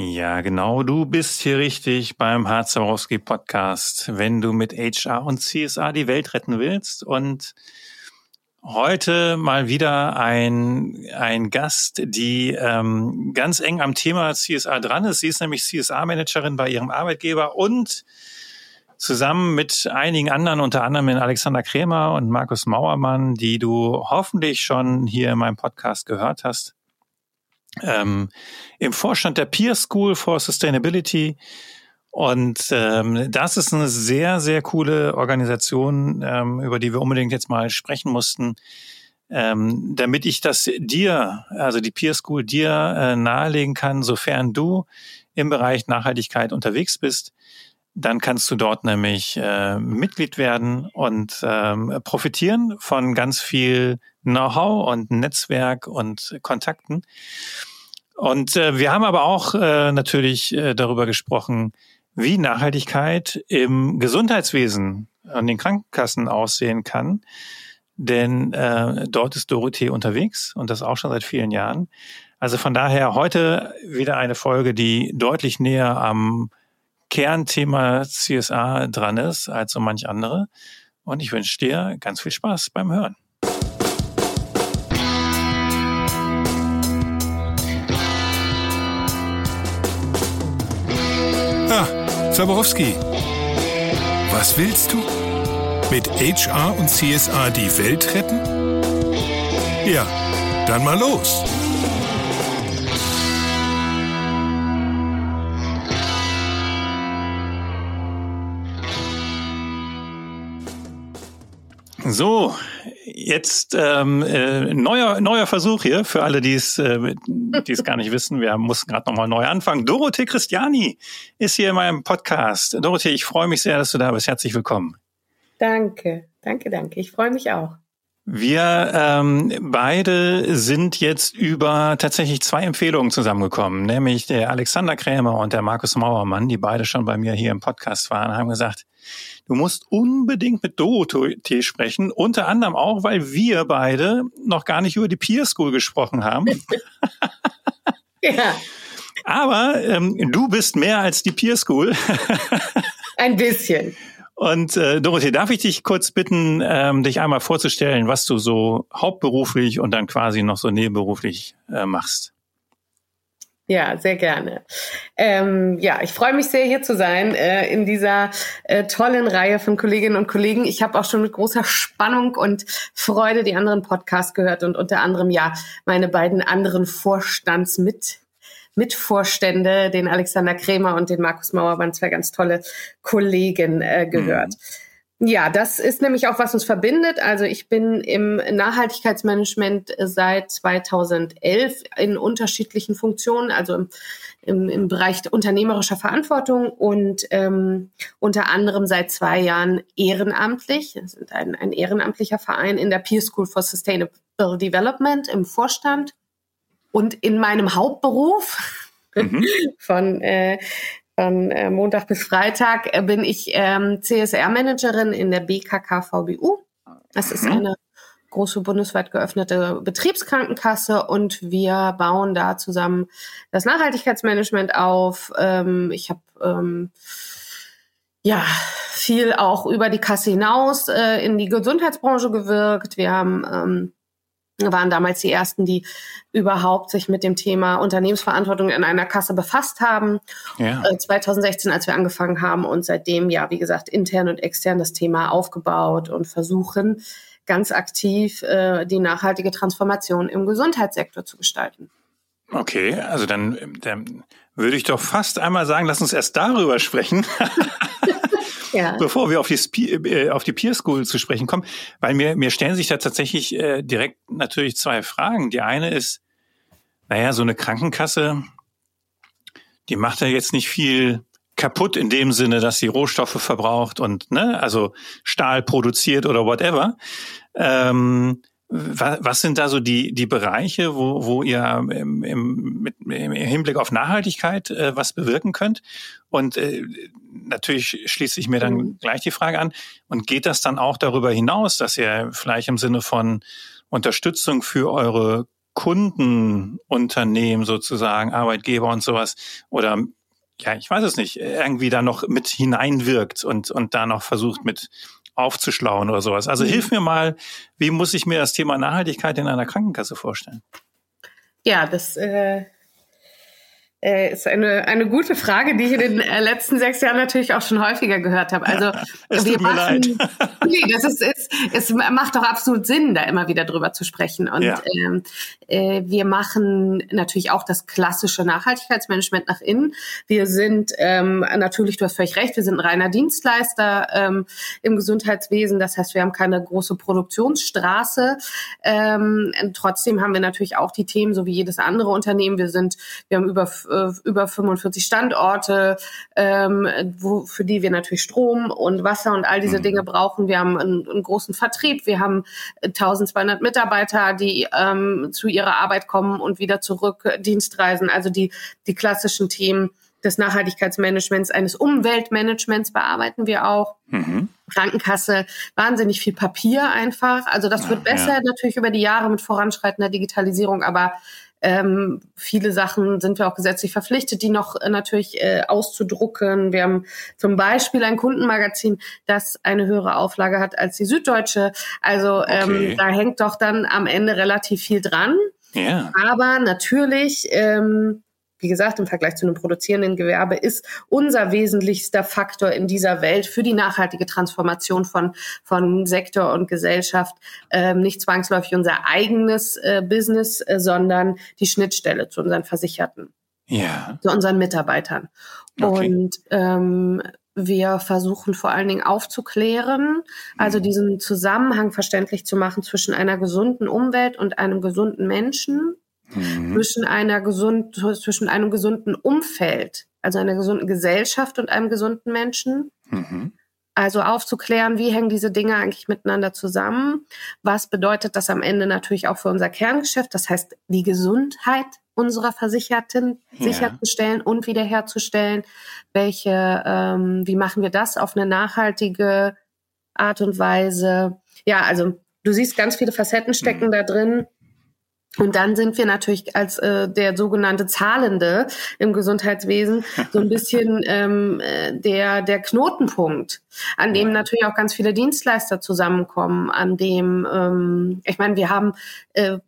Ja, genau, du bist hier richtig beim Harzawowski Podcast, wenn du mit HR und CSA die Welt retten willst. Und heute mal wieder ein, ein Gast, die ähm, ganz eng am Thema CSA dran ist. Sie ist nämlich CSA-Managerin bei ihrem Arbeitgeber und zusammen mit einigen anderen, unter anderem mit Alexander Krämer und Markus Mauermann, die du hoffentlich schon hier in meinem Podcast gehört hast, ähm, im Vorstand der Peer School for Sustainability. Und ähm, das ist eine sehr, sehr coole Organisation, ähm, über die wir unbedingt jetzt mal sprechen mussten, ähm, damit ich das dir, also die Peer School dir äh, nahelegen kann, sofern du im Bereich Nachhaltigkeit unterwegs bist, dann kannst du dort nämlich äh, Mitglied werden und ähm, profitieren von ganz viel Know-how und Netzwerk und Kontakten. Und äh, wir haben aber auch äh, natürlich äh, darüber gesprochen, wie Nachhaltigkeit im Gesundheitswesen an den Krankenkassen aussehen kann. Denn äh, dort ist Dorothee unterwegs und das auch schon seit vielen Jahren. Also von daher heute wieder eine Folge, die deutlich näher am Kernthema CSA dran ist als so manch andere. Und ich wünsche dir ganz viel Spaß beim Hören. Zaborowski. Was willst du? Mit HR und CSA die Welt retten? Ja, dann mal los. So, jetzt ähm, äh, neuer neuer Versuch hier für alle, die es äh, die es gar nicht wissen. Wir mussten gerade nochmal neu anfangen. Dorothee Christiani ist hier in meinem Podcast. Dorothee, ich freue mich sehr, dass du da bist. Herzlich willkommen. Danke, danke, danke. Ich freue mich auch. Wir ähm, beide sind jetzt über tatsächlich zwei Empfehlungen zusammengekommen, nämlich der Alexander Krämer und der Markus Mauermann, die beide schon bei mir hier im Podcast waren, haben gesagt, du musst unbedingt mit Dorothee sprechen, unter anderem auch, weil wir beide noch gar nicht über die Peer School gesprochen haben. ja. Aber ähm, du bist mehr als die Peer School. Ein bisschen. Und äh, Dorothee, darf ich dich kurz bitten, ähm, dich einmal vorzustellen, was du so hauptberuflich und dann quasi noch so nebenberuflich äh, machst? Ja, sehr gerne. Ähm, ja, ich freue mich sehr, hier zu sein äh, in dieser äh, tollen Reihe von Kolleginnen und Kollegen. Ich habe auch schon mit großer Spannung und Freude die anderen Podcasts gehört und unter anderem ja meine beiden anderen Vorstandsmit Mitvorstände, den Alexander Krämer und den Markus Mauer, waren zwei ganz tolle Kollegen äh, gehört. Mhm. Ja, das ist nämlich auch, was uns verbindet. Also ich bin im Nachhaltigkeitsmanagement seit 2011 in unterschiedlichen Funktionen, also im, im, im Bereich unternehmerischer Verantwortung und ähm, unter anderem seit zwei Jahren ehrenamtlich. Wir sind ein, ein ehrenamtlicher Verein in der Peer School for Sustainable Development im Vorstand. Und in meinem Hauptberuf mhm. von, äh, von äh, Montag bis Freitag äh, bin ich ähm, CSR-Managerin in der BKK VBU. Das ist mhm. eine große bundesweit geöffnete Betriebskrankenkasse und wir bauen da zusammen das Nachhaltigkeitsmanagement auf. Ähm, ich habe ähm, ja viel auch über die Kasse hinaus äh, in die Gesundheitsbranche gewirkt. Wir haben ähm, waren damals die ersten, die überhaupt sich mit dem Thema Unternehmensverantwortung in einer Kasse befasst haben. Ja. 2016, äh, als wir angefangen haben und seitdem, ja, wie gesagt, intern und extern das Thema aufgebaut und versuchen ganz aktiv äh, die nachhaltige Transformation im Gesundheitssektor zu gestalten. Okay, also dann, dann würde ich doch fast einmal sagen, lass uns erst darüber sprechen. ja. bevor wir auf die, äh, auf die Peer School zu sprechen kommen, weil mir, mir stellen sich da tatsächlich äh, direkt natürlich zwei Fragen. Die eine ist, naja, so eine Krankenkasse, die macht ja jetzt nicht viel kaputt in dem Sinne, dass sie Rohstoffe verbraucht und ne, also Stahl produziert oder whatever. Ähm, was sind da so die, die Bereiche, wo, wo ihr im, im, mit, im Hinblick auf Nachhaltigkeit äh, was bewirken könnt? Und äh, natürlich schließt sich mir dann mhm. gleich die Frage an, und geht das dann auch darüber hinaus, dass ihr vielleicht im Sinne von Unterstützung für eure Kundenunternehmen sozusagen, Arbeitgeber und sowas oder ja, ich weiß es nicht, irgendwie da noch mit hineinwirkt und, und da noch versucht mit aufzuschlauen oder sowas. Also mhm. hilf mir mal, wie muss ich mir das Thema Nachhaltigkeit in einer Krankenkasse vorstellen? Ja, das äh, äh, ist eine, eine gute Frage, die ich in den äh, letzten sechs Jahren natürlich auch schon häufiger gehört habe. Also es wir tut mir machen, leid. nee, das ist, es, es macht doch absolut Sinn, da immer wieder drüber zu sprechen. Und ja. ähm, äh, wir machen natürlich auch das klassische Nachhaltigkeitsmanagement nach innen. Wir sind ähm, natürlich, du hast völlig recht, wir sind ein reiner Dienstleister ähm, im Gesundheitswesen. Das heißt, wir haben keine große Produktionsstraße. Ähm, trotzdem haben wir natürlich auch die Themen, so wie jedes andere Unternehmen. Wir sind, wir haben über äh, über 45 Standorte, ähm, wo, für die wir natürlich Strom und Wasser und all diese mhm. Dinge brauchen. Wir haben einen, einen, großen Vertrieb, wir haben 1200 Mitarbeiter, die ähm, zu ihrer Arbeit kommen und wieder zurück, Dienstreisen, also die, die klassischen Themen des Nachhaltigkeitsmanagements, eines Umweltmanagements bearbeiten wir auch. Mhm. Krankenkasse, wahnsinnig viel Papier einfach. Also das wird besser ja. natürlich über die Jahre mit voranschreitender Digitalisierung, aber ähm, viele Sachen sind wir auch gesetzlich verpflichtet, die noch äh, natürlich äh, auszudrucken. Wir haben zum Beispiel ein Kundenmagazin, das eine höhere Auflage hat als die Süddeutsche. Also ähm, okay. da hängt doch dann am Ende relativ viel dran. Ja. Aber natürlich ähm, wie gesagt, im Vergleich zu einem produzierenden Gewerbe ist unser wesentlichster Faktor in dieser Welt für die nachhaltige Transformation von, von Sektor und Gesellschaft ähm, nicht zwangsläufig unser eigenes äh, Business, äh, sondern die Schnittstelle zu unseren Versicherten, ja. zu unseren Mitarbeitern. Okay. Und ähm, wir versuchen vor allen Dingen aufzuklären, also mhm. diesen Zusammenhang verständlich zu machen zwischen einer gesunden Umwelt und einem gesunden Menschen mhm. zwischen einer gesund, zwischen einem gesunden Umfeld, also einer gesunden Gesellschaft und einem gesunden Menschen. Mhm. Also aufzuklären, wie hängen diese Dinge eigentlich miteinander zusammen? Was bedeutet das am Ende natürlich auch für unser Kerngeschäft? Das heißt, die Gesundheit unserer Versicherten ja. sicherzustellen und wiederherzustellen. Welche, ähm, wie machen wir das auf eine nachhaltige Art und Weise? Ja, also du siehst ganz viele Facetten stecken mhm. da drin. Und dann sind wir natürlich als äh, der sogenannte Zahlende im Gesundheitswesen so ein bisschen ähm, äh, der, der Knotenpunkt, an dem natürlich auch ganz viele Dienstleister zusammenkommen, an dem, ähm, ich meine, wir haben äh,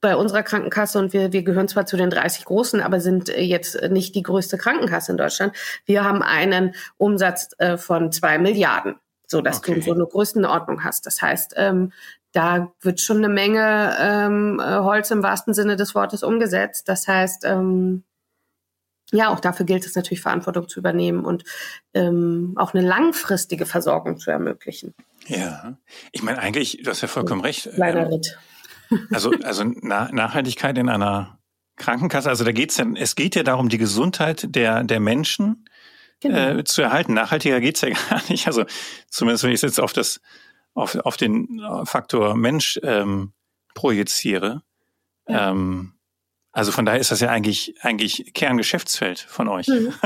bei unserer Krankenkasse und wir, wir gehören zwar zu den 30 Großen, aber sind äh, jetzt nicht die größte Krankenkasse in Deutschland. Wir haben einen Umsatz äh, von zwei Milliarden so dass okay. du so eine Größenordnung hast. Das heißt, ähm, da wird schon eine Menge ähm, äh, Holz im wahrsten Sinne des Wortes umgesetzt. Das heißt, ähm, ja, auch dafür gilt es natürlich, Verantwortung zu übernehmen und ähm, auch eine langfristige Versorgung zu ermöglichen. Ja, ich meine eigentlich, du hast ja vollkommen recht. Kleiner ähm, Ritt. Also, also Na Nachhaltigkeit in einer Krankenkasse, also da geht's ja, es geht ja darum, die Gesundheit der, der Menschen genau. äh, zu erhalten. Nachhaltiger geht's ja gar nicht. Also zumindest wenn ich jetzt auf das auf, auf den Faktor Mensch ähm, projiziere. Ja. Ähm, also von daher ist das ja eigentlich eigentlich Kerngeschäftsfeld von euch. Mhm.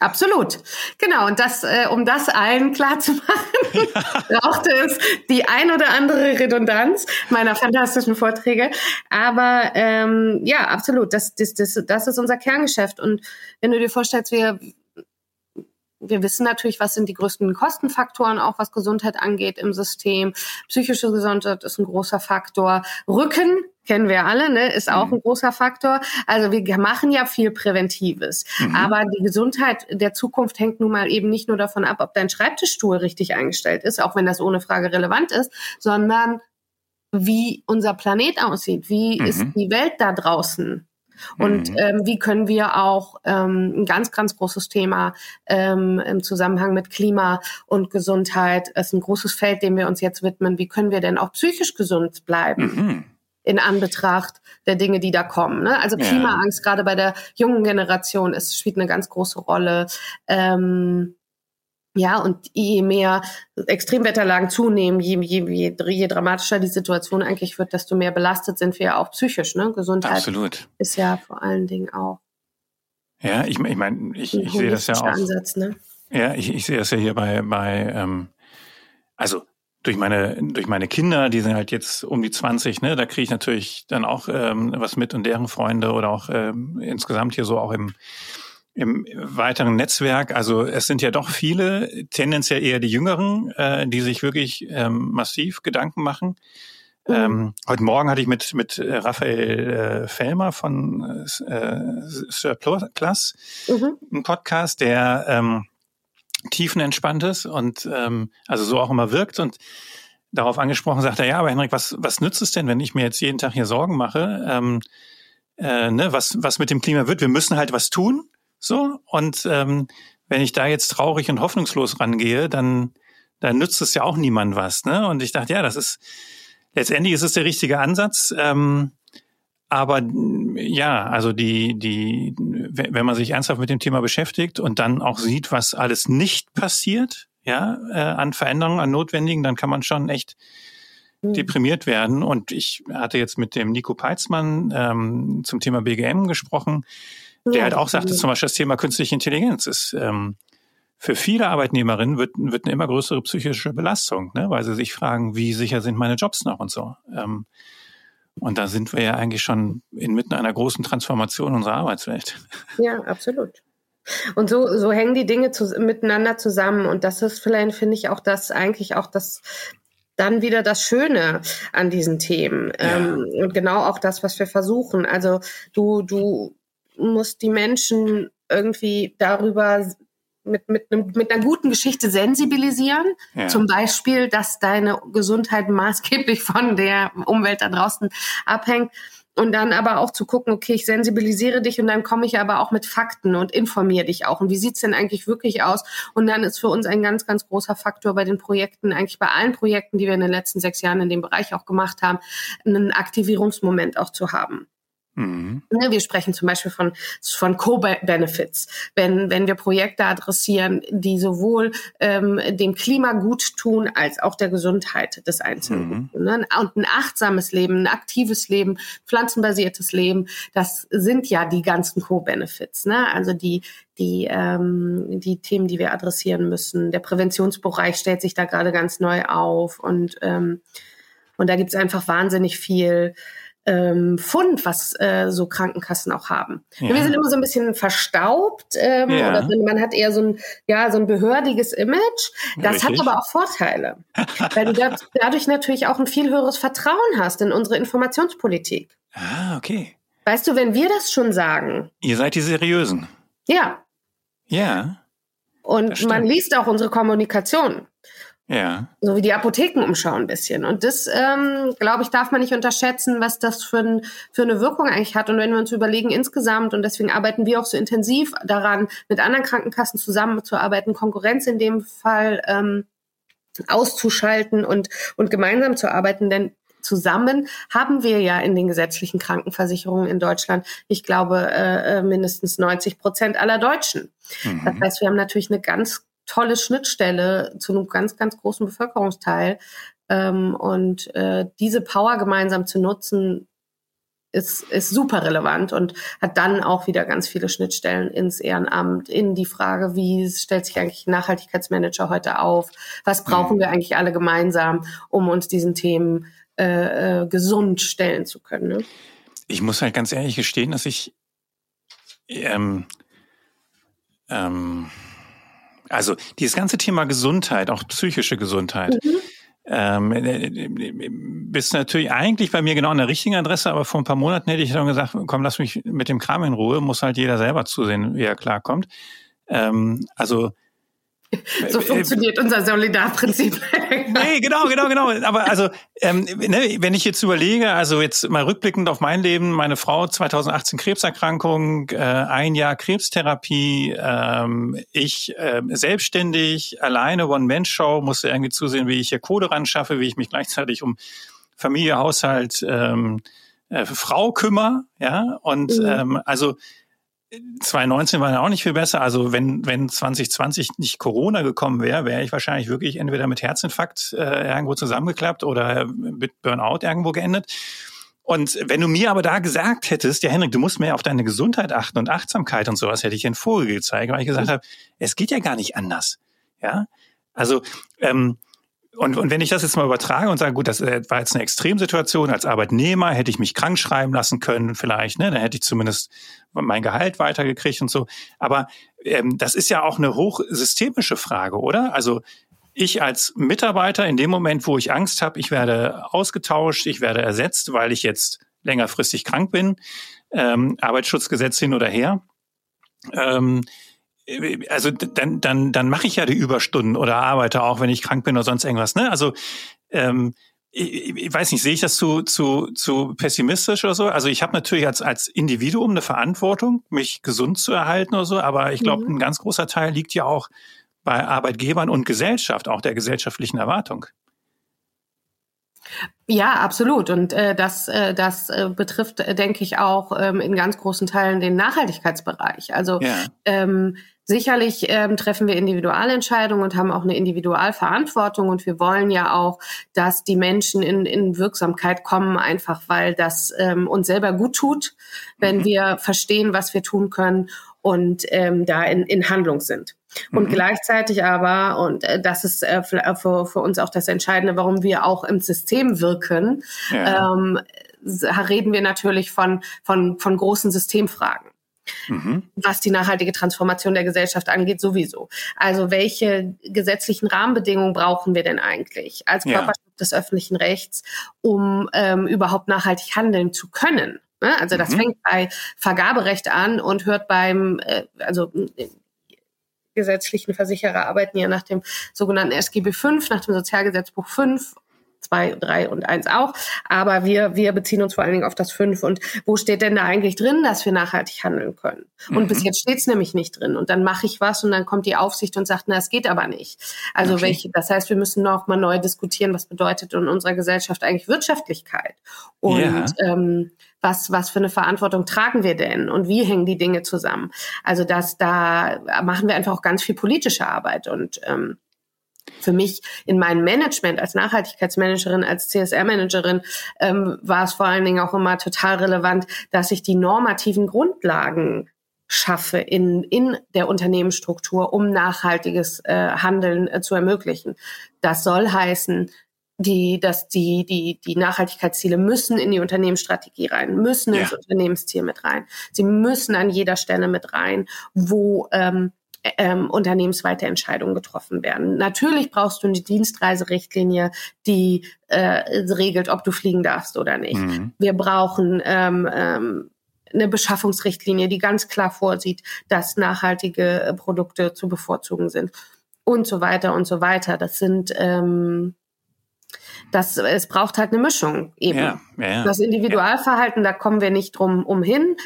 Absolut. Genau. Und das, äh, um das allen klar zu machen, ja. brauchte es die ein oder andere Redundanz meiner fantastischen Vorträge. Aber ähm, ja, absolut. Das, das, das, das ist unser Kerngeschäft. Und wenn du dir vorstellst, wir, wir wissen natürlich, was sind die größten Kostenfaktoren, auch was Gesundheit angeht im System. Psychische Gesundheit ist ein großer Faktor. Rücken kennen wir alle, ne, ist auch mhm. ein großer Faktor. Also wir machen ja viel Präventives. Mhm. Aber die Gesundheit der Zukunft hängt nun mal eben nicht nur davon ab, ob dein Schreibtischstuhl richtig eingestellt ist, auch wenn das ohne Frage relevant ist, sondern wie unser Planet aussieht, wie mhm. ist die Welt da draußen, und mhm. ähm, wie können wir auch ähm, ein ganz, ganz großes Thema ähm, im Zusammenhang mit Klima und Gesundheit, ist ein großes Feld, dem wir uns jetzt widmen, wie können wir denn auch psychisch gesund bleiben? Mhm in Anbetracht der Dinge, die da kommen. Ne? Also Klimaangst, ja. gerade bei der jungen Generation, ist, spielt eine ganz große Rolle. Ähm, ja, und je mehr Extremwetterlagen zunehmen, je, je, je, je dramatischer die Situation eigentlich wird, desto mehr belastet sind wir ja auch psychisch. Ne? Gesundheit Absolut. ist ja vor allen Dingen auch. Ja, ich, ich meine, ich, ich sehe das ja auch. Ansatz, ne? Ja, ich, ich sehe das ja hier bei, bei ähm, also durch meine durch meine Kinder, die sind halt jetzt um die 20, ne, da kriege ich natürlich dann auch ähm, was mit und deren Freunde oder auch ähm, insgesamt hier so auch im im weiteren Netzwerk. Also es sind ja doch viele, tendenziell eher die Jüngeren, äh, die sich wirklich ähm, massiv Gedanken machen. Ähm, heute Morgen hatte ich mit mit äh, Raphael äh, Fellmer von äh, Sir Plus mhm. einen Podcast, der ähm, tiefenentspannt ist und ähm, also so auch immer wirkt und darauf angesprochen sagt er, ja, aber Henrik, was, was nützt es denn, wenn ich mir jetzt jeden Tag hier Sorgen mache, ähm, äh, ne, was, was mit dem Klima wird? Wir müssen halt was tun, so, und ähm, wenn ich da jetzt traurig und hoffnungslos rangehe, dann, dann nützt es ja auch niemand was, ne? Und ich dachte, ja, das ist, letztendlich ist es der richtige Ansatz, ähm, aber ja, also die, die, wenn man sich ernsthaft mit dem Thema beschäftigt und dann auch sieht, was alles nicht passiert, ja, äh, an Veränderungen, an Notwendigen, dann kann man schon echt mhm. deprimiert werden. Und ich hatte jetzt mit dem Nico Peitzmann ähm, zum Thema BGM gesprochen, der ja, halt auch sagte, zum Beispiel das Thema künstliche Intelligenz ist ähm, für viele Arbeitnehmerinnen wird, wird eine immer größere psychische Belastung, ne? weil sie sich fragen, wie sicher sind meine Jobs noch und so. Ähm, und da sind wir ja eigentlich schon inmitten einer großen Transformation unserer Arbeitswelt. Ja, absolut. Und so, so hängen die Dinge zu, miteinander zusammen. Und das ist vielleicht, finde ich, auch das eigentlich auch das dann wieder das Schöne an diesen Themen. Ja. Ähm, und genau auch das, was wir versuchen. Also du, du musst die Menschen irgendwie darüber mit, mit, mit einer guten Geschichte sensibilisieren. Ja. Zum Beispiel, dass deine Gesundheit maßgeblich von der Umwelt da draußen abhängt. Und dann aber auch zu gucken, okay, ich sensibilisiere dich und dann komme ich aber auch mit Fakten und informiere dich auch. Und wie sieht's denn eigentlich wirklich aus? Und dann ist für uns ein ganz, ganz großer Faktor bei den Projekten, eigentlich bei allen Projekten, die wir in den letzten sechs Jahren in dem Bereich auch gemacht haben, einen Aktivierungsmoment auch zu haben. Mhm. Ne, wir sprechen zum Beispiel von, von Co-Benefits, wenn, wenn wir Projekte adressieren, die sowohl ähm, dem Klima gut tun, als auch der Gesundheit des Einzelnen. Mhm. Ne? Und ein achtsames Leben, ein aktives Leben, pflanzenbasiertes Leben, das sind ja die ganzen Co-Benefits. Ne? Also die, die, ähm, die Themen, die wir adressieren müssen. Der Präventionsbereich stellt sich da gerade ganz neu auf und, ähm, und da gibt es einfach wahnsinnig viel ähm, Fund, was äh, so Krankenkassen auch haben. Ja. Wir sind immer so ein bisschen verstaubt ähm, ja. oder man hat eher so ein, ja, so ein behördiges Image. Das Richtig. hat aber auch Vorteile, weil du dadurch natürlich auch ein viel höheres Vertrauen hast in unsere Informationspolitik. Ah, okay. Weißt du, wenn wir das schon sagen. Ihr seid die Seriösen. Ja. Ja. Und man liest auch unsere Kommunikation. Ja. So wie die Apothekenumschau ein bisschen. Und das, ähm, glaube ich, darf man nicht unterschätzen, was das für, ein, für eine Wirkung eigentlich hat. Und wenn wir uns überlegen insgesamt, und deswegen arbeiten wir auch so intensiv daran, mit anderen Krankenkassen zusammenzuarbeiten, Konkurrenz in dem Fall ähm, auszuschalten und, und gemeinsam zu arbeiten, denn zusammen haben wir ja in den gesetzlichen Krankenversicherungen in Deutschland, ich glaube, äh, äh mindestens 90 Prozent aller Deutschen. Mhm. Das heißt, wir haben natürlich eine ganz tolle Schnittstelle zu einem ganz, ganz großen Bevölkerungsteil. Ähm, und äh, diese Power gemeinsam zu nutzen, ist, ist super relevant und hat dann auch wieder ganz viele Schnittstellen ins Ehrenamt, in die Frage, wie stellt sich eigentlich Nachhaltigkeitsmanager heute auf? Was brauchen mhm. wir eigentlich alle gemeinsam, um uns diesen Themen äh, äh, gesund stellen zu können? Ne? Ich muss halt ganz ehrlich gestehen, dass ich ähm, ähm, also dieses ganze Thema Gesundheit, auch psychische Gesundheit, mhm. ähm, äh, äh, bist natürlich eigentlich bei mir genau an der richtigen Adresse, aber vor ein paar Monaten hätte ich dann gesagt, komm, lass mich mit dem Kram in Ruhe, muss halt jeder selber zusehen, wie er klarkommt. Ähm, also so äh, funktioniert unser Solidarprinzip. nee, genau, genau, genau. Aber also, ähm, ne, wenn ich jetzt überlege, also jetzt mal rückblickend auf mein Leben, meine Frau 2018 Krebserkrankung, äh, ein Jahr Krebstherapie, ähm, ich äh, selbstständig, alleine One-Man-Show, musste irgendwie zusehen, wie ich hier Kohle ran schaffe, wie ich mich gleichzeitig um Familie, Haushalt, ähm, äh, Frau kümmere, ja, und mhm. ähm, also 2019 war ja auch nicht viel besser. Also wenn, wenn 2020 nicht Corona gekommen wäre, wäre ich wahrscheinlich wirklich entweder mit Herzinfarkt äh, irgendwo zusammengeklappt oder mit Burnout irgendwo geendet. Und wenn du mir aber da gesagt hättest, ja Henrik, du musst mehr auf deine Gesundheit achten und Achtsamkeit und sowas, hätte ich den Vogel gezeigt, weil ich gesagt habe, es geht ja gar nicht anders. Ja, also ähm, und, und wenn ich das jetzt mal übertrage und sage, gut, das äh, war jetzt eine Extremsituation, als Arbeitnehmer hätte ich mich krank schreiben lassen können vielleicht, ne? dann hätte ich zumindest mein Gehalt weitergekriegt und so. Aber ähm, das ist ja auch eine hochsystemische Frage, oder? Also ich als Mitarbeiter in dem Moment, wo ich Angst habe, ich werde ausgetauscht, ich werde ersetzt, weil ich jetzt längerfristig krank bin, ähm, Arbeitsschutzgesetz hin oder her, ähm, also dann, dann, dann mache ich ja die Überstunden oder arbeite auch, wenn ich krank bin oder sonst irgendwas. Ne? Also ähm, ich, ich weiß nicht, sehe ich das zu, zu, zu pessimistisch oder so? Also ich habe natürlich als, als Individuum eine Verantwortung, mich gesund zu erhalten oder so, aber ich glaube, mhm. ein ganz großer Teil liegt ja auch bei Arbeitgebern und Gesellschaft, auch der gesellschaftlichen Erwartung. Ja, absolut. Und äh, das, äh, das äh, betrifft, äh, denke ich, auch ähm, in ganz großen Teilen den Nachhaltigkeitsbereich. Also ja. ähm, Sicherlich ähm, treffen wir Individualentscheidungen und haben auch eine Individualverantwortung und wir wollen ja auch, dass die Menschen in, in Wirksamkeit kommen, einfach weil das ähm, uns selber gut tut, wenn mhm. wir verstehen, was wir tun können und ähm, da in, in Handlung sind. Und mhm. gleichzeitig aber, und äh, das ist äh, für, für uns auch das Entscheidende, warum wir auch im System wirken, ja. ähm, reden wir natürlich von, von, von großen Systemfragen. Mhm. was die nachhaltige Transformation der Gesellschaft angeht, sowieso. Also welche gesetzlichen Rahmenbedingungen brauchen wir denn eigentlich als Körperschaft ja. des öffentlichen Rechts, um ähm, überhaupt nachhaltig handeln zu können? Ne? Also das mhm. fängt bei Vergaberecht an und hört beim, äh, also gesetzlichen Versicherer arbeiten ja nach dem sogenannten SGB V, nach dem Sozialgesetzbuch 5 zwei, drei und eins auch. Aber wir, wir beziehen uns vor allen Dingen auf das fünf. Und wo steht denn da eigentlich drin, dass wir nachhaltig handeln können? Und mhm. bis jetzt steht es nämlich nicht drin. Und dann mache ich was und dann kommt die Aufsicht und sagt, na, es geht aber nicht. Also okay. welche, das heißt, wir müssen noch mal neu diskutieren, was bedeutet in unserer Gesellschaft eigentlich Wirtschaftlichkeit? Und ja. ähm, was, was für eine Verantwortung tragen wir denn und wie hängen die Dinge zusammen? Also das, da machen wir einfach auch ganz viel politische Arbeit und ähm, für mich in meinem Management als Nachhaltigkeitsmanagerin, als CSR-Managerin ähm, war es vor allen Dingen auch immer total relevant, dass ich die normativen Grundlagen schaffe in, in der Unternehmensstruktur, um nachhaltiges äh, Handeln äh, zu ermöglichen. Das soll heißen, die, dass die, die, die Nachhaltigkeitsziele müssen in die Unternehmensstrategie rein, müssen ja. ins Unternehmensziel mit rein. Sie müssen an jeder Stelle mit rein, wo ähm, ähm, unternehmensweite Entscheidungen getroffen werden. Natürlich brauchst du eine Dienstreiserichtlinie, die äh, regelt, ob du fliegen darfst oder nicht. Mhm. Wir brauchen ähm, ähm, eine Beschaffungsrichtlinie, die ganz klar vorsieht, dass nachhaltige äh, Produkte zu bevorzugen sind und so weiter und so weiter. Das sind ähm, das, es braucht halt eine Mischung eben. Ja, ja, das Individualverhalten, ja. da kommen wir nicht drum umhin,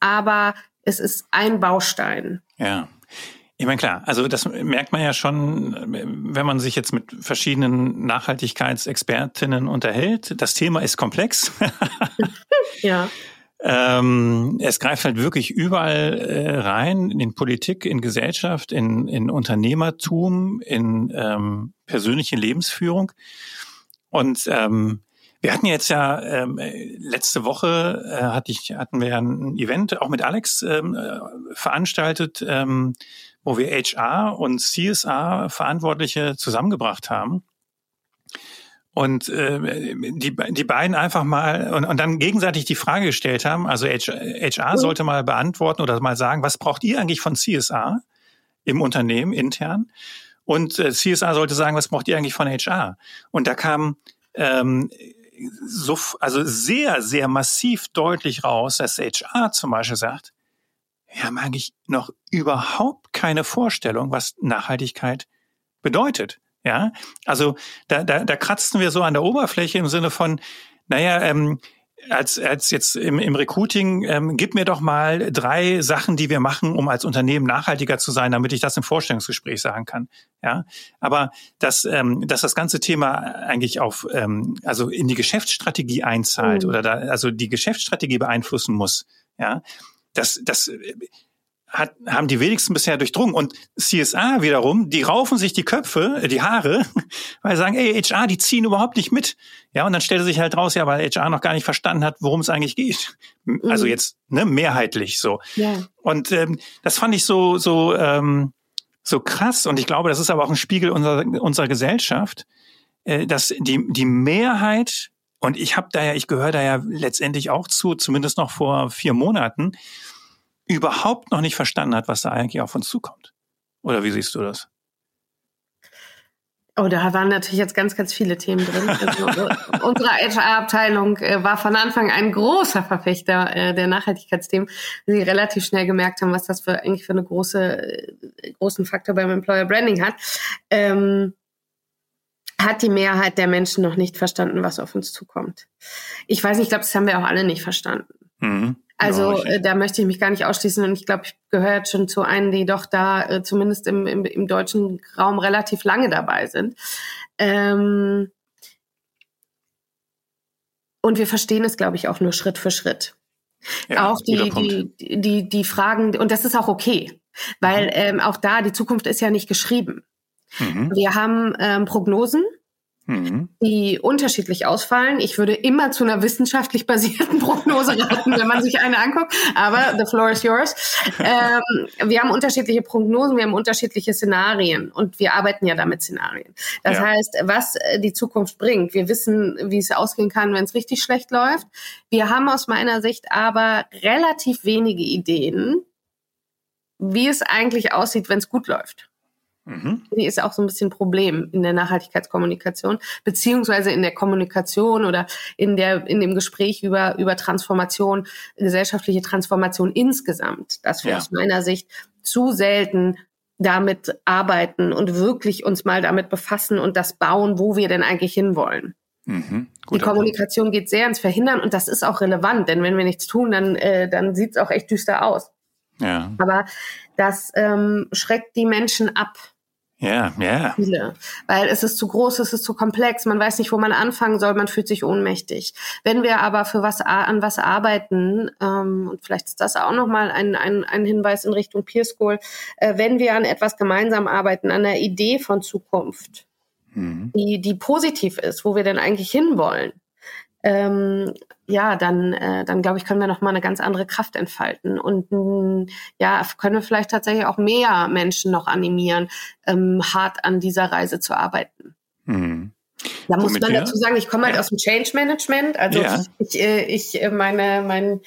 aber es ist ein Baustein. Ja. Ich meine, klar, also das merkt man ja schon, wenn man sich jetzt mit verschiedenen Nachhaltigkeitsexpertinnen unterhält. Das Thema ist komplex. ja. Ähm, es greift halt wirklich überall äh, rein, in Politik, in Gesellschaft, in, in Unternehmertum, in ähm, persönliche Lebensführung. Und ähm, wir hatten jetzt ja ähm, letzte Woche äh, hatte ich, hatten wir ein Event auch mit Alex ähm, äh, veranstaltet, ähm, wo wir HR und CSR Verantwortliche zusammengebracht haben. Und äh, die, die beiden einfach mal und, und dann gegenseitig die Frage gestellt haben, also HR mhm. sollte mal beantworten oder mal sagen, was braucht ihr eigentlich von CSR im Unternehmen intern? Und äh, CSR sollte sagen, was braucht ihr eigentlich von HR? Und da kam ähm, so, also sehr, sehr massiv deutlich raus, dass HR zum Beispiel sagt, wir haben eigentlich noch überhaupt keine Vorstellung, was Nachhaltigkeit bedeutet. Ja, also da, da, da kratzen wir so an der Oberfläche im Sinne von, naja, ähm, als, als jetzt im, im Recruiting, ähm, gib mir doch mal drei Sachen, die wir machen, um als Unternehmen nachhaltiger zu sein, damit ich das im Vorstellungsgespräch sagen kann. Ja, aber dass, ähm, dass das ganze Thema eigentlich auf, ähm, also in die Geschäftsstrategie einzahlt mhm. oder da, also die Geschäftsstrategie beeinflussen muss. Ja, das, das hat, haben die wenigsten bisher durchdrungen. Und CSA wiederum, die raufen sich die Köpfe, äh, die Haare, weil sie sagen, ey, HR, die ziehen überhaupt nicht mit. Ja, und dann stellt sich halt raus, ja, weil HR noch gar nicht verstanden hat, worum es eigentlich geht. Also mhm. jetzt, ne, mehrheitlich so. Ja. Und ähm, das fand ich so, so, ähm, so krass und ich glaube, das ist aber auch ein Spiegel unserer, unserer Gesellschaft, äh, dass die, die Mehrheit, und ich habe da ja, ich gehöre da ja letztendlich auch zu, zumindest noch vor vier Monaten, überhaupt noch nicht verstanden hat, was da eigentlich auf uns zukommt. Oder wie siehst du das? Oh, da waren natürlich jetzt ganz, ganz viele Themen drin. Also, unsere HR-Abteilung äh, war von Anfang ein großer Verfechter äh, der Nachhaltigkeitsthemen. Sie relativ schnell gemerkt haben, was das für eigentlich für eine große, äh, großen Faktor beim Employer Branding hat. Ähm, hat die Mehrheit der Menschen noch nicht verstanden, was auf uns zukommt. Ich weiß nicht, ich glaube, das haben wir auch alle nicht verstanden. Mhm. Also äh, da möchte ich mich gar nicht ausschließen und ich glaube, ich gehöre jetzt schon zu einen, die doch da äh, zumindest im, im, im deutschen Raum relativ lange dabei sind. Ähm und wir verstehen es, glaube ich, auch nur Schritt für Schritt. Ja, auch die, die, die, die Fragen, und das ist auch okay, weil mhm. ähm, auch da, die Zukunft ist ja nicht geschrieben. Mhm. Wir haben ähm, Prognosen, mhm. die unterschiedlich ausfallen. Ich würde immer zu einer wissenschaftlich basierten Prognose raten, wenn man sich eine anguckt. Aber the floor is yours. Ähm, wir haben unterschiedliche Prognosen, wir haben unterschiedliche Szenarien und wir arbeiten ja damit Szenarien. Das ja. heißt, was äh, die Zukunft bringt. Wir wissen, wie es ausgehen kann, wenn es richtig schlecht läuft. Wir haben aus meiner Sicht aber relativ wenige Ideen, wie es eigentlich aussieht, wenn es gut läuft. Mhm. Die ist auch so ein bisschen ein Problem in der Nachhaltigkeitskommunikation, beziehungsweise in der Kommunikation oder in der, in dem Gespräch über, über Transformation, gesellschaftliche Transformation insgesamt, dass wir ja. aus meiner Sicht zu selten damit arbeiten und wirklich uns mal damit befassen und das bauen, wo wir denn eigentlich hinwollen. Mhm. Die Kommunikation geht sehr ins Verhindern und das ist auch relevant, denn wenn wir nichts tun, dann, äh, dann sieht es auch echt düster aus. Ja. Aber das ähm, schreckt die Menschen ab. Ja, ja. Viele. Weil es ist zu groß, es ist zu komplex, man weiß nicht, wo man anfangen soll, man fühlt sich ohnmächtig. Wenn wir aber für was an was arbeiten, ähm, und vielleicht ist das auch nochmal ein, ein, ein Hinweis in Richtung Peer School, äh, wenn wir an etwas gemeinsam arbeiten, an einer Idee von Zukunft, mhm. die, die positiv ist, wo wir denn eigentlich hinwollen, ähm, ja, dann, äh, dann glaube ich, können wir noch mal eine ganz andere Kraft entfalten und mh, ja, können wir vielleicht tatsächlich auch mehr Menschen noch animieren, ähm, hart an dieser Reise zu arbeiten. Mhm. Da muss man dazu sagen, ich komme halt ja. aus dem Change Management, also ja. ich, äh, ich äh, meine, mein,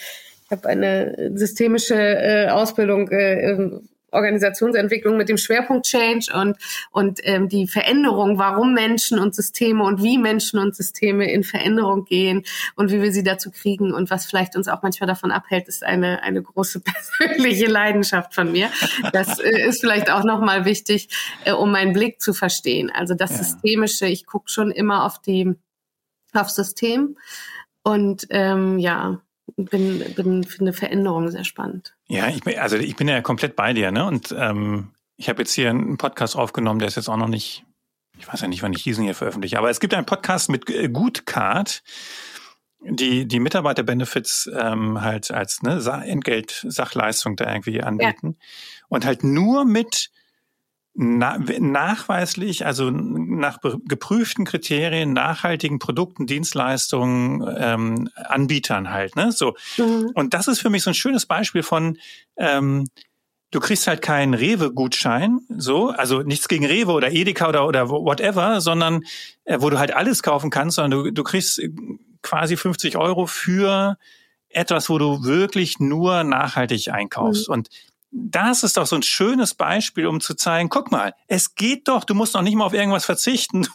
ich habe eine systemische äh, Ausbildung äh, Organisationsentwicklung mit dem Schwerpunkt Change und, und ähm, die Veränderung, warum Menschen und Systeme und wie Menschen und Systeme in Veränderung gehen und wie wir sie dazu kriegen und was vielleicht uns auch manchmal davon abhält, ist eine, eine große persönliche Leidenschaft von mir. Das äh, ist vielleicht auch nochmal wichtig, äh, um meinen Blick zu verstehen. Also das ja. Systemische, ich gucke schon immer auf die aufs System und ähm, ja, bin, bin finde Veränderung sehr spannend. Ja, ich bin, also ich bin ja komplett bei dir, ne? Und ähm, ich habe jetzt hier einen Podcast aufgenommen, der ist jetzt auch noch nicht, ich weiß ja nicht, wann ich diesen hier veröffentliche, aber es gibt einen Podcast mit äh, Gutcard, die die Mitarbeiterbenefits ähm, halt als ne, Entgelt, Sachleistung da irgendwie anbieten ja. und halt nur mit na, nachweislich, also nach geprüften Kriterien, nachhaltigen Produkten, Dienstleistungen, ähm, Anbietern halt, ne? So. Mhm. Und das ist für mich so ein schönes Beispiel von, ähm, du kriegst halt keinen Rewe-Gutschein, so, also nichts gegen Rewe oder Edeka oder, oder whatever, sondern äh, wo du halt alles kaufen kannst, sondern du, du kriegst quasi 50 Euro für etwas, wo du wirklich nur nachhaltig einkaufst. Mhm. Und das ist doch so ein schönes Beispiel, um zu zeigen, guck mal, es geht doch, du musst noch nicht mal auf irgendwas verzichten.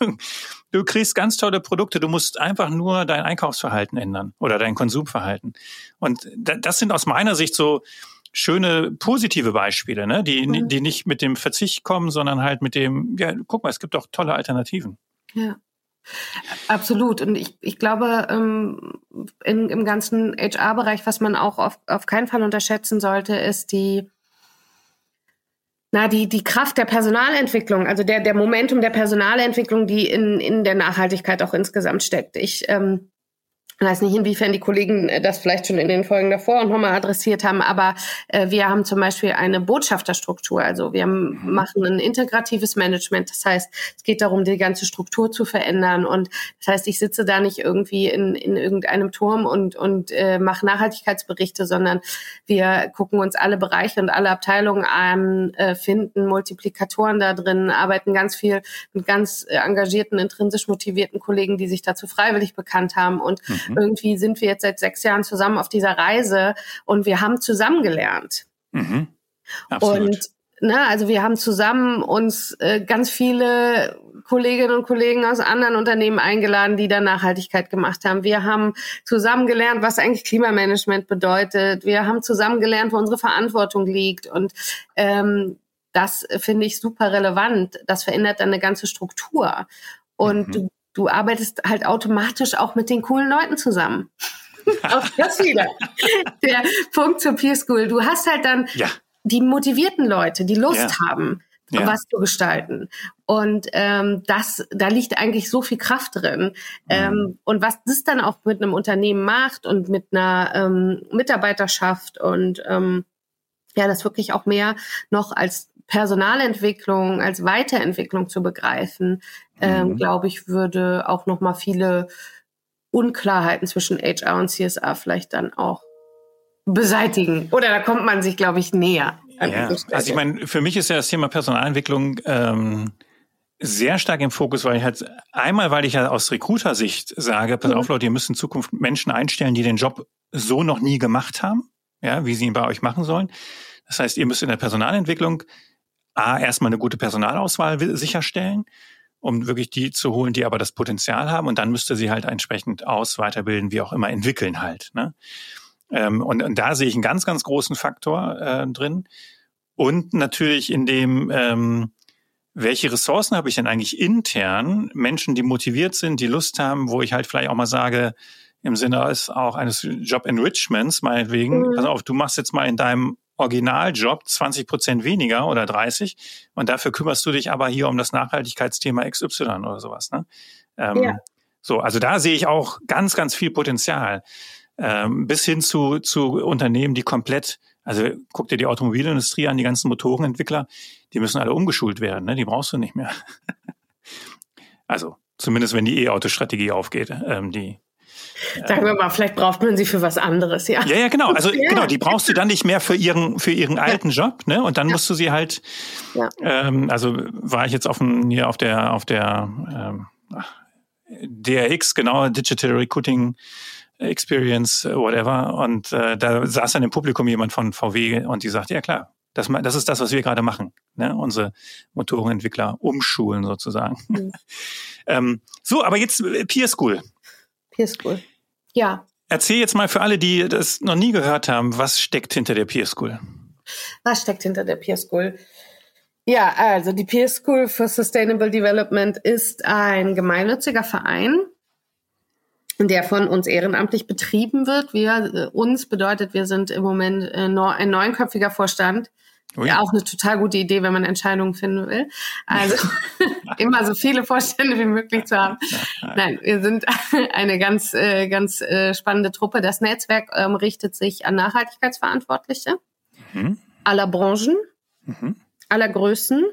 Du kriegst ganz tolle Produkte, du musst einfach nur dein Einkaufsverhalten ändern oder dein Konsumverhalten. Und das sind aus meiner Sicht so schöne positive Beispiele, ne? die, mhm. die nicht mit dem Verzicht kommen, sondern halt mit dem, ja, guck mal, es gibt doch tolle Alternativen. Ja. Absolut. Und ich, ich glaube, ähm, in, im ganzen HR-Bereich, was man auch auf, auf keinen Fall unterschätzen sollte, ist die na, die, die Kraft der Personalentwicklung, also der, der Momentum der Personalentwicklung, die in, in der Nachhaltigkeit auch insgesamt steckt. Ich ähm, ich weiß nicht, inwiefern die Kollegen äh, das vielleicht schon in den Folgen davor und nochmal adressiert haben, aber äh, wir haben zum Beispiel eine Botschafterstruktur. Also wir haben, mhm. machen ein integratives Management. Das heißt, es geht darum, die ganze Struktur zu verändern. Und das heißt, ich sitze da nicht irgendwie in, in irgendeinem Turm und, und äh, mache Nachhaltigkeitsberichte, sondern wir gucken uns alle Bereiche und alle Abteilungen an, äh, finden Multiplikatoren da drin, arbeiten ganz viel mit ganz äh, engagierten, intrinsisch motivierten Kollegen, die sich dazu freiwillig bekannt haben und mhm Mhm. Irgendwie sind wir jetzt seit sechs Jahren zusammen auf dieser Reise und wir haben zusammen gelernt. Mhm. Und na, also wir haben zusammen uns äh, ganz viele Kolleginnen und Kollegen aus anderen Unternehmen eingeladen, die da Nachhaltigkeit gemacht haben. Wir haben zusammen gelernt, was eigentlich Klimamanagement bedeutet. Wir haben zusammen gelernt, wo unsere Verantwortung liegt. Und ähm, das finde ich super relevant. Das verändert dann eine ganze Struktur. Und mhm. du du arbeitest halt automatisch auch mit den coolen Leuten zusammen. auch das wieder. Der Punkt zur Peer School. Du hast halt dann ja. die motivierten Leute, die Lust ja. haben, ja. was zu gestalten. Und ähm, das, da liegt eigentlich so viel Kraft drin. Mhm. Ähm, und was das dann auch mit einem Unternehmen macht und mit einer ähm, Mitarbeiterschaft und ähm, ja, das wirklich auch mehr noch als Personalentwicklung, als Weiterentwicklung zu begreifen, ähm, mhm. glaube ich, würde auch noch mal viele Unklarheiten zwischen HR und CSA vielleicht dann auch beseitigen. Oder da kommt man sich, glaube ich, näher. Ja. Also ich meine, für mich ist ja das Thema Personalentwicklung ähm, sehr stark im Fokus, weil ich halt einmal, weil ich ja aus Recruiter-Sicht sage, pass mhm. auf Leute, ihr müsst in Zukunft Menschen einstellen, die den Job so noch nie gemacht haben, ja, wie sie ihn bei euch machen sollen. Das heißt, ihr müsst in der Personalentwicklung A, erstmal eine gute Personalauswahl sicherstellen, um wirklich die zu holen, die aber das Potenzial haben. Und dann müsste sie halt entsprechend aus, weiterbilden, wie auch immer, entwickeln halt. Ne? Ähm, und, und da sehe ich einen ganz, ganz großen Faktor äh, drin. Und natürlich in dem, ähm, welche Ressourcen habe ich denn eigentlich intern? Menschen, die motiviert sind, die Lust haben, wo ich halt vielleicht auch mal sage, im Sinne ist auch eines Job Enrichments meinetwegen, mhm. pass auf, du machst jetzt mal in deinem Originaljob 20 Prozent weniger oder 30 und dafür kümmerst du dich aber hier um das Nachhaltigkeitsthema XY oder sowas. Ne? Ähm, ja. So, also da sehe ich auch ganz, ganz viel Potenzial. Ähm, bis hin zu, zu Unternehmen, die komplett, also guck dir die Automobilindustrie an, die ganzen Motorenentwickler, die müssen alle umgeschult werden, ne? die brauchst du nicht mehr. also zumindest wenn die E-Auto-Strategie aufgeht, ähm, die Sagen wir mal, vielleicht braucht man sie für was anderes, ja. Ja, ja, genau. Also ja. genau, die brauchst du dann nicht mehr für ihren für ihren alten. Job, ne? Und dann ja. musst du sie halt. Ja. Ähm, also war ich jetzt auf, dem, hier auf der auf der ähm, DRX genau Digital Recruiting Experience whatever und äh, da saß dann im Publikum jemand von VW und die sagte ja klar das, das ist das, was wir gerade machen. Ne? Unsere Motorenentwickler umschulen sozusagen. Mhm. ähm, so, aber jetzt äh, Peer School. Peer School. Ja. Erzähl jetzt mal für alle, die das noch nie gehört haben, was steckt hinter der Peer School? Was steckt hinter der Peer School? Ja, also die Peer School for Sustainable Development ist ein gemeinnütziger Verein, der von uns ehrenamtlich betrieben wird. Wir, äh, uns bedeutet, wir sind im Moment äh, ein neunköpfiger Vorstand Ui. Ja, auch eine total gute Idee, wenn man Entscheidungen finden will. Also immer so viele Vorstände wie möglich zu haben. Nein, wir sind eine ganz, äh, ganz äh, spannende Truppe. Das Netzwerk ähm, richtet sich an Nachhaltigkeitsverantwortliche mhm. aller Branchen, mhm. aller Größen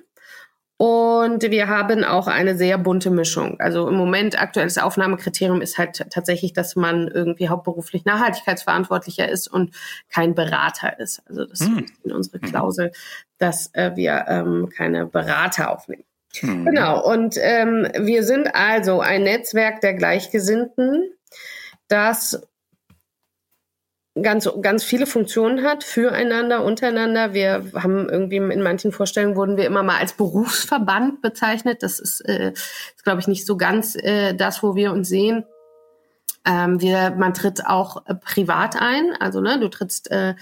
und wir haben auch eine sehr bunte Mischung. Also im Moment aktuelles Aufnahmekriterium ist halt tatsächlich, dass man irgendwie hauptberuflich Nachhaltigkeitsverantwortlicher ist und kein Berater ist. Also das hm. ist in unsere Klausel, dass äh, wir ähm, keine Berater aufnehmen. Hm. Genau. Und ähm, wir sind also ein Netzwerk der Gleichgesinnten, das ganz, ganz viele Funktionen hat, füreinander, untereinander. Wir haben irgendwie in manchen Vorstellungen wurden wir immer mal als Berufsverband bezeichnet. Das ist, äh, ist glaube ich, nicht so ganz äh, das, wo wir uns sehen. Ähm, wir, man tritt auch äh, privat ein, also ne, du trittst äh,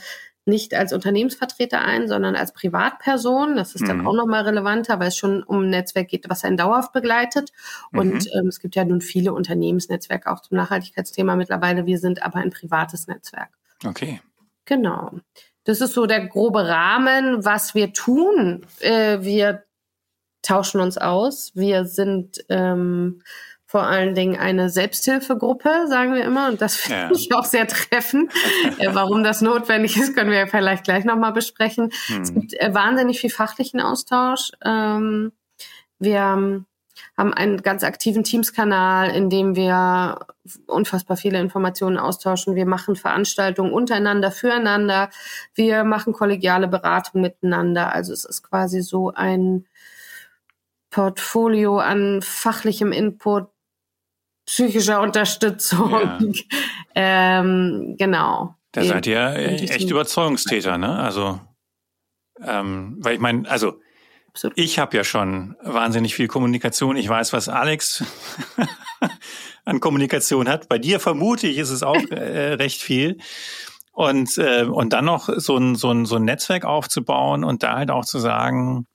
nicht als Unternehmensvertreter ein, sondern als Privatperson. Das ist mhm. dann auch nochmal relevanter, weil es schon um ein Netzwerk geht, was einen dauerhaft begleitet. Mhm. Und ähm, es gibt ja nun viele Unternehmensnetzwerke auch zum Nachhaltigkeitsthema mittlerweile. Wir sind aber ein privates Netzwerk. Okay. Genau. Das ist so der grobe Rahmen, was wir tun. Äh, wir tauschen uns aus. Wir sind ähm, vor allen Dingen eine Selbsthilfegruppe, sagen wir immer. Und das finde ja. ich auch sehr treffend. äh, warum das notwendig ist, können wir vielleicht gleich nochmal besprechen. Hm. Es gibt äh, wahnsinnig viel fachlichen Austausch. Ähm, wir haben einen ganz aktiven Teams-Kanal, in dem wir unfassbar viele Informationen austauschen. Wir machen Veranstaltungen untereinander, füreinander. Wir machen kollegiale Beratung miteinander. Also es ist quasi so ein Portfolio an fachlichem Input, psychischer Unterstützung. Ja. ähm, genau. Da seid ihr echt Überzeugungstäter, ne? Also, ähm, weil ich meine, also Absolut. ich habe ja schon wahnsinnig viel Kommunikation. Ich weiß, was Alex an Kommunikation hat. Bei dir vermute ich, ist es auch äh, recht viel. Und, äh, und dann noch so ein, so, ein, so ein Netzwerk aufzubauen und da halt auch zu sagen,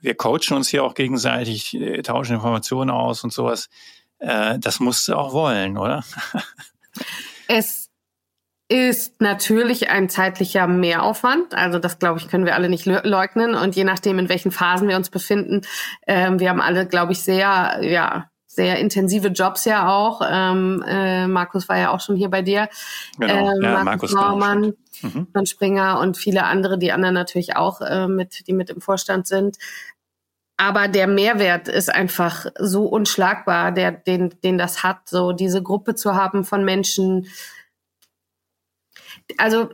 wir coachen uns hier auch gegenseitig, äh, tauschen Informationen aus und sowas. Äh, das musst du auch wollen, oder? es ist natürlich ein zeitlicher Mehraufwand. Also das, glaube ich, können wir alle nicht leugnen. Und je nachdem, in welchen Phasen wir uns befinden, ähm, wir haben alle, glaube ich, sehr, ja, sehr intensive Jobs ja auch. Ähm, äh, Markus war ja auch schon hier bei dir. Genau. Ähm, ja, Markus Baumann mhm. von Springer und viele andere, die anderen natürlich auch äh, mit, die mit im Vorstand sind. Aber der Mehrwert ist einfach so unschlagbar, der, den, den das hat, so diese Gruppe zu haben von Menschen. Also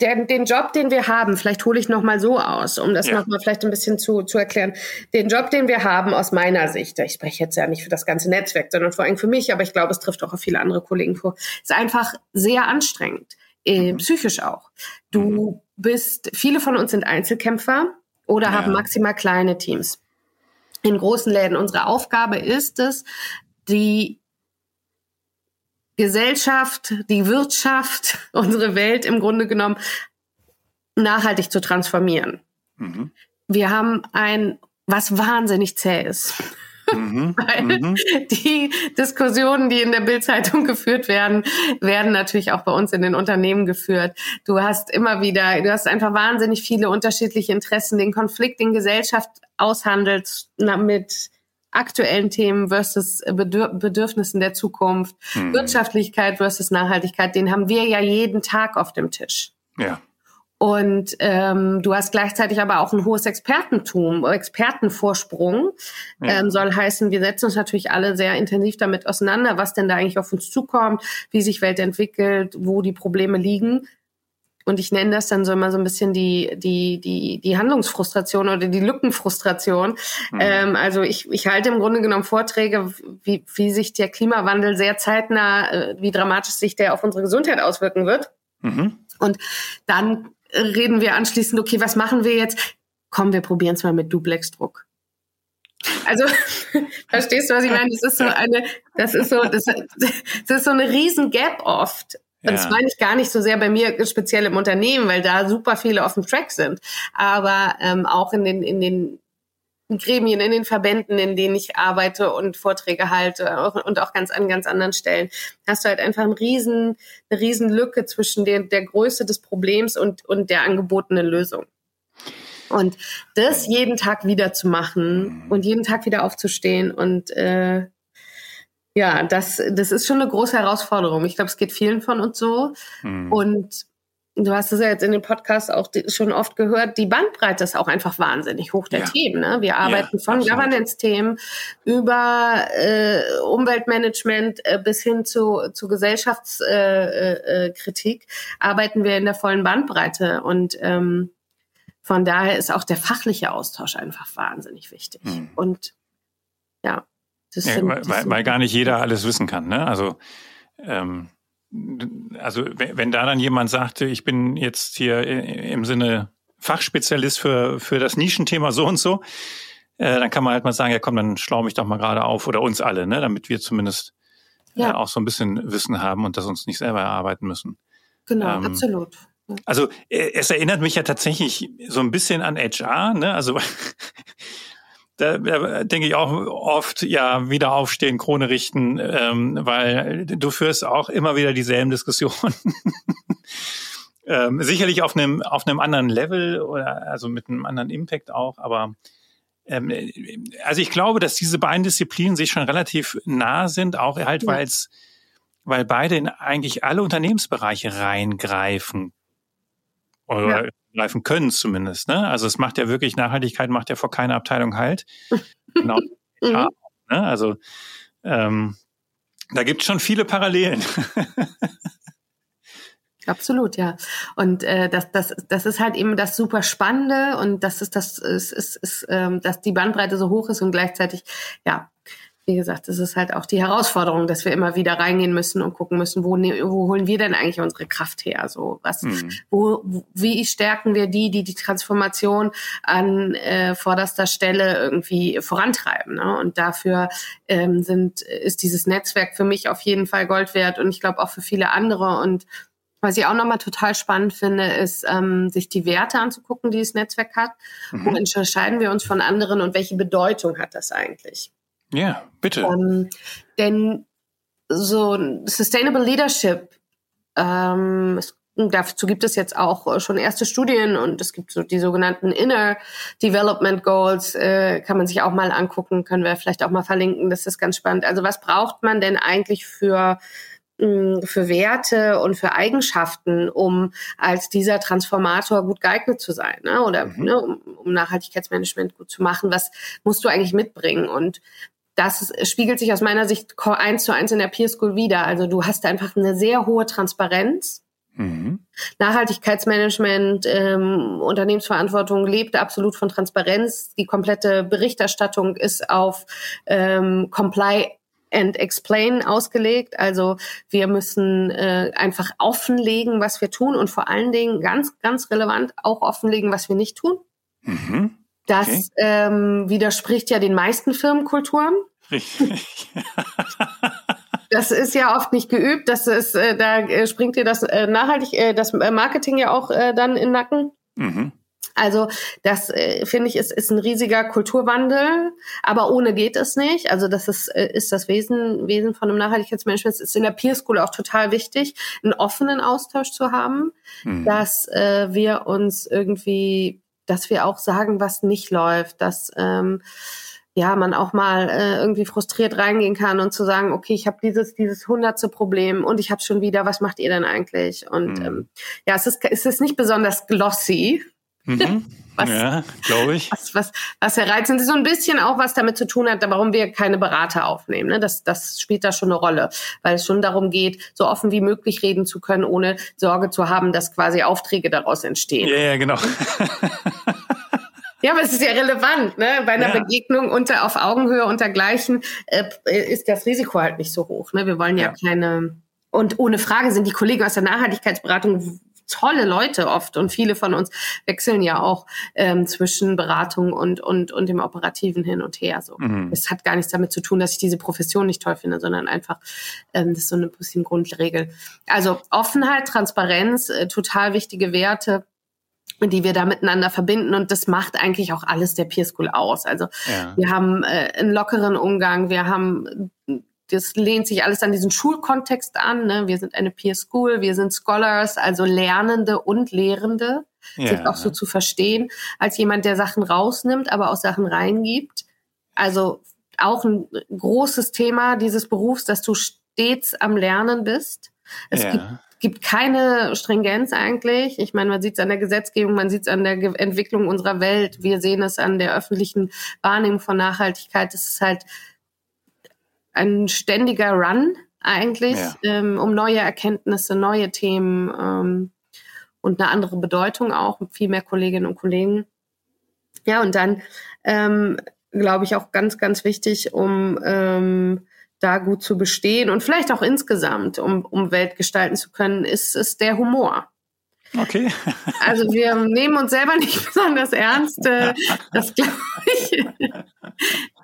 der, den Job, den wir haben, vielleicht hole ich noch mal so aus, um das ja. noch mal vielleicht ein bisschen zu, zu erklären. Den Job, den wir haben aus meiner Sicht, ich spreche jetzt ja nicht für das ganze Netzwerk, sondern vor allem für mich, aber ich glaube, es trifft auch auf viele andere Kollegen vor, ist einfach sehr anstrengend, äh, mhm. psychisch auch. Du mhm. bist, viele von uns sind Einzelkämpfer oder ja. haben maximal kleine Teams in großen Läden. Unsere Aufgabe ist es, die Gesellschaft, die Wirtschaft, unsere Welt im Grunde genommen nachhaltig zu transformieren. Mhm. Wir haben ein, was wahnsinnig zäh ist. Mhm, Weil mhm. die Diskussionen, die in der Bildzeitung geführt werden, werden natürlich auch bei uns in den Unternehmen geführt. Du hast immer wieder, du hast einfach wahnsinnig viele unterschiedliche Interessen, den Konflikt in Gesellschaft aushandelst mit aktuellen Themen versus Bedürf Bedürfnissen der Zukunft, mhm. Wirtschaftlichkeit versus Nachhaltigkeit, den haben wir ja jeden Tag auf dem Tisch. Ja. Und ähm, du hast gleichzeitig aber auch ein hohes Expertentum, Expertenvorsprung. Ja. Ähm, soll heißen, wir setzen uns natürlich alle sehr intensiv damit auseinander, was denn da eigentlich auf uns zukommt, wie sich Welt entwickelt, wo die Probleme liegen. Und ich nenne das dann so immer so ein bisschen die, die, die, die Handlungsfrustration oder die Lückenfrustration. Mhm. Ähm, also ich, ich halte im Grunde genommen Vorträge, wie, wie sich der Klimawandel sehr zeitnah, äh, wie dramatisch sich der auf unsere Gesundheit auswirken wird. Mhm. Und dann reden wir anschließend, okay, was machen wir jetzt? Komm, wir probieren es mal mit Duplexdruck. Also, verstehst du, was ich meine? Das ist so eine, das ist so, das, das ist so eine riesen Gap oft. Und das meine ich gar nicht so sehr bei mir speziell im Unternehmen, weil da super viele auf dem Track sind. Aber ähm, auch in den, in den Gremien, in den Verbänden, in denen ich arbeite und Vorträge halte und auch ganz an ganz anderen Stellen, hast du halt einfach einen riesen, eine riesen Lücke zwischen der, der Größe des Problems und, und der angebotenen Lösung. Und das jeden Tag wieder zu machen und jeden Tag wieder aufzustehen und äh, ja, das, das ist schon eine große Herausforderung. Ich glaube, es geht vielen von uns so. Mhm. Und du hast es ja jetzt in den Podcasts auch schon oft gehört, die Bandbreite ist auch einfach wahnsinnig hoch der ja. Themen. Ne? Wir arbeiten ja, von Governance-Themen über äh, Umweltmanagement äh, bis hin zu, zu Gesellschaftskritik, äh, äh, arbeiten wir in der vollen Bandbreite. Und ähm, von daher ist auch der fachliche Austausch einfach wahnsinnig wichtig. Mhm. Und ja. Das ja, weil, weil gar nicht jeder alles wissen kann. Ne? Also ähm, also wenn da dann jemand sagte, ich bin jetzt hier im Sinne Fachspezialist für, für das Nischenthema so und so, äh, dann kann man halt mal sagen, ja komm, dann schlau mich doch mal gerade auf oder uns alle, ne, damit wir zumindest äh, ja. äh, auch so ein bisschen Wissen haben und das uns nicht selber erarbeiten müssen. Genau, ähm, absolut. Also äh, es erinnert mich ja tatsächlich so ein bisschen an HR, ne? Also da, da denke ich auch oft, ja, wieder aufstehen, Krone richten, ähm, weil du führst auch immer wieder dieselben Diskussionen. ähm, sicherlich auf einem, auf einem anderen Level oder also mit einem anderen Impact auch, aber ähm, also ich glaube, dass diese beiden Disziplinen sich schon relativ nah sind, auch halt, ja. weil es, weil beide in eigentlich alle Unternehmensbereiche reingreifen oder ja. greifen können zumindest. Ne? Also es macht ja wirklich Nachhaltigkeit macht ja vor keiner Abteilung halt. genau. mhm. ne? Also ähm, da gibt es schon viele Parallelen. Absolut, ja. Und äh, das, das, das ist halt eben das super Spannende und das ist das ist, ist, ist ähm, dass die Bandbreite so hoch ist und gleichzeitig, ja, wie gesagt, es ist halt auch die Herausforderung, dass wir immer wieder reingehen müssen und gucken müssen, wo, ne, wo holen wir denn eigentlich unsere Kraft her? So was, mhm. wo, wie stärken wir die, die die Transformation an äh, vorderster Stelle irgendwie vorantreiben? Ne? Und dafür ähm, sind ist dieses Netzwerk für mich auf jeden Fall Gold wert und ich glaube auch für viele andere und was ich auch nochmal total spannend finde, ist, ähm, sich die Werte anzugucken, die das Netzwerk hat. Mhm. Wo unterscheiden wir uns von anderen und welche Bedeutung hat das eigentlich? Ja, bitte. Ähm, denn so Sustainable Leadership, ähm, es, dazu gibt es jetzt auch schon erste Studien und es gibt so die sogenannten Inner Development Goals, äh, kann man sich auch mal angucken, können wir vielleicht auch mal verlinken, das ist ganz spannend. Also was braucht man denn eigentlich für für Werte und für Eigenschaften, um als dieser Transformator gut geeignet zu sein ne? oder mhm. ne, um, um Nachhaltigkeitsmanagement gut zu machen. Was musst du eigentlich mitbringen? Und das spiegelt sich aus meiner Sicht eins zu eins in der Peer School wieder. Also du hast einfach eine sehr hohe Transparenz. Mhm. Nachhaltigkeitsmanagement, ähm, Unternehmensverantwortung lebt absolut von Transparenz. Die komplette Berichterstattung ist auf ähm, Comply and Explain ausgelegt. Also wir müssen äh, einfach offenlegen, was wir tun und vor allen Dingen ganz, ganz relevant auch offenlegen, was wir nicht tun. Mhm. Das okay. ähm, widerspricht ja den meisten Firmenkulturen. Richtig. das ist ja oft nicht geübt. Das ist, äh, da äh, springt dir das äh, nachhaltig, äh, das Marketing ja auch äh, dann in den Nacken. Mhm. Also das äh, finde ich ist, ist ein riesiger Kulturwandel, aber ohne geht es nicht. Also das ist, äh, ist das Wesen, Wesen von einem Nachhaltigkeitsmanagement. Es ist in der Peer School auch total wichtig, einen offenen Austausch zu haben, mhm. dass äh, wir uns irgendwie, dass wir auch sagen, was nicht läuft, dass ähm, ja, man auch mal äh, irgendwie frustriert reingehen kann und zu sagen, okay, ich habe dieses dieses hundertste Problem und ich habe schon wieder, was macht ihr denn eigentlich? Und mhm. ähm, ja, es ist es ist nicht besonders glossy, Mhm. Was, ja, glaube ich. Was, was, was herreizend ist, so ein bisschen auch was damit zu tun hat, warum wir keine Berater aufnehmen. Ne? Das, das spielt da schon eine Rolle, weil es schon darum geht, so offen wie möglich reden zu können, ohne Sorge zu haben, dass quasi Aufträge daraus entstehen. Ja, ja genau. Ja, aber es ist ja relevant, ne? Bei einer ja. Begegnung unter auf Augenhöhe untergleichen äh, ist das Risiko halt nicht so hoch. Ne? Wir wollen ja, ja keine und ohne Frage sind die Kollegen aus der Nachhaltigkeitsberatung tolle Leute oft und viele von uns wechseln ja auch ähm, zwischen Beratung und, und, und dem Operativen hin und her. So. Mhm. Es hat gar nichts damit zu tun, dass ich diese Profession nicht toll finde, sondern einfach, ähm, das ist so eine bisschen Grundregel. Also Offenheit, Transparenz, äh, total wichtige Werte die wir da miteinander verbinden und das macht eigentlich auch alles der Peer School aus. Also ja. wir haben äh, einen lockeren Umgang, wir haben das lehnt sich alles an diesen Schulkontext an. Ne? Wir sind eine Peer School, wir sind Scholars, also Lernende und Lehrende, ja. sich auch so zu verstehen, als jemand, der Sachen rausnimmt, aber auch Sachen reingibt. Also auch ein großes Thema dieses Berufs, dass du stets am Lernen bist. Es ja. gibt gibt keine Stringenz eigentlich. Ich meine, man sieht es an der Gesetzgebung, man sieht es an der Ge Entwicklung unserer Welt, wir sehen es an der öffentlichen Wahrnehmung von Nachhaltigkeit. Es ist halt ein ständiger Run eigentlich, ja. ähm, um neue Erkenntnisse, neue Themen ähm, und eine andere Bedeutung auch, viel mehr Kolleginnen und Kollegen. Ja, und dann ähm, glaube ich auch ganz, ganz wichtig, um ähm, da gut zu bestehen und vielleicht auch insgesamt, um, um Welt gestalten zu können, ist, ist der Humor. Okay. Also wir nehmen uns selber nicht besonders ernst. Äh, das glaube ich.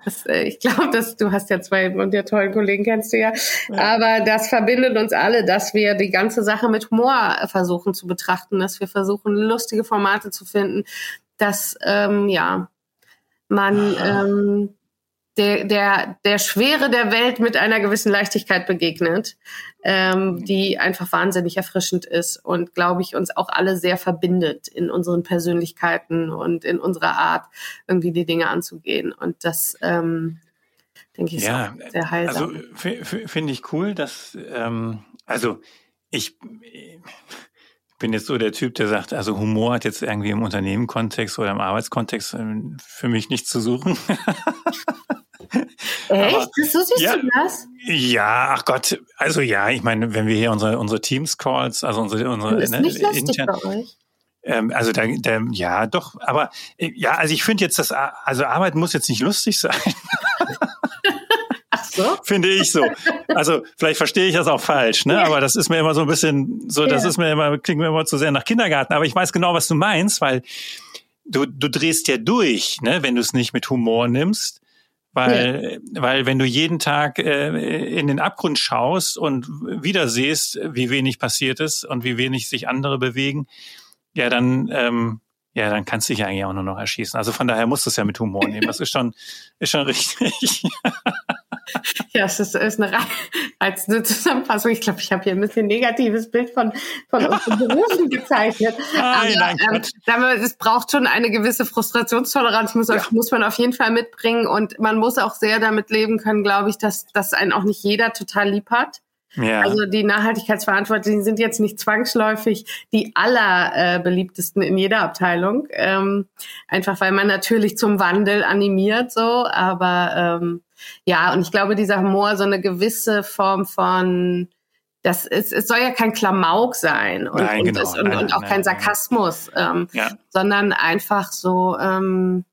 Das, äh, ich glaube, dass du hast ja zwei und der tollen Kollegen kennst du ja. Aber das verbindet uns alle, dass wir die ganze Sache mit Humor versuchen zu betrachten, dass wir versuchen, lustige Formate zu finden, dass ähm, ja man ähm, der, der, der Schwere der Welt mit einer gewissen Leichtigkeit begegnet, ähm, die einfach wahnsinnig erfrischend ist und, glaube ich, uns auch alle sehr verbindet in unseren Persönlichkeiten und in unserer Art, irgendwie die Dinge anzugehen. Und das, ähm, denke ich, ja, ist sehr heilsam. Also finde ich cool, dass, ähm, also ich bin jetzt so der Typ, der sagt, also Humor hat jetzt irgendwie im Unternehmenkontext oder im Arbeitskontext ähm, für mich nichts zu suchen. Echt? Aber, so siehst ja, du das? Ja, ach Gott, also ja, ich meine, wenn wir hier unsere, unsere Teams-Calls, also unsere, unsere ist nicht ne, intern, bei euch. Ähm, also da, da, ja, doch, aber äh, ja, also ich finde jetzt, dass also Arbeit muss jetzt nicht lustig sein. Ach so? Finde ich so. Also vielleicht verstehe ich das auch falsch, ne? Aber das ist mir immer so ein bisschen, so, das ja. ist mir immer, klingt mir immer zu sehr nach Kindergarten. Aber ich weiß genau, was du meinst, weil du, du drehst ja durch, ne, wenn du es nicht mit Humor nimmst. Weil, ja. weil wenn du jeden Tag äh, in den Abgrund schaust und wieder siehst, wie wenig passiert ist und wie wenig sich andere bewegen, ja, dann, ähm, ja, dann kannst du dich eigentlich auch nur noch erschießen. Also von daher musst du es ja mit Humor nehmen. Das ist schon, ist schon richtig. ja, es ist, ist eine als eine Zusammenfassung. Ich glaube, ich habe hier ein bisschen negatives Bild von, von unseren Berufen gezeichnet. Nein, nein, ähm, aber es braucht schon eine gewisse Frustrationstoleranz, muss, ja. muss man auf jeden Fall mitbringen. Und man muss auch sehr damit leben können, glaube ich, dass, dass einen auch nicht jeder total lieb hat. Ja. Also die Nachhaltigkeitsverantwortlichen sind jetzt nicht zwangsläufig die allerbeliebtesten äh, in jeder Abteilung. Ähm, einfach weil man natürlich zum Wandel animiert so, aber ähm, ja, und ich glaube, dieser Humor so eine gewisse Form von das ist, es soll ja kein Klamauk sein und, nein, und, genau. und, nein, und auch nein, kein Sarkasmus, ähm, ja. sondern einfach so ähm,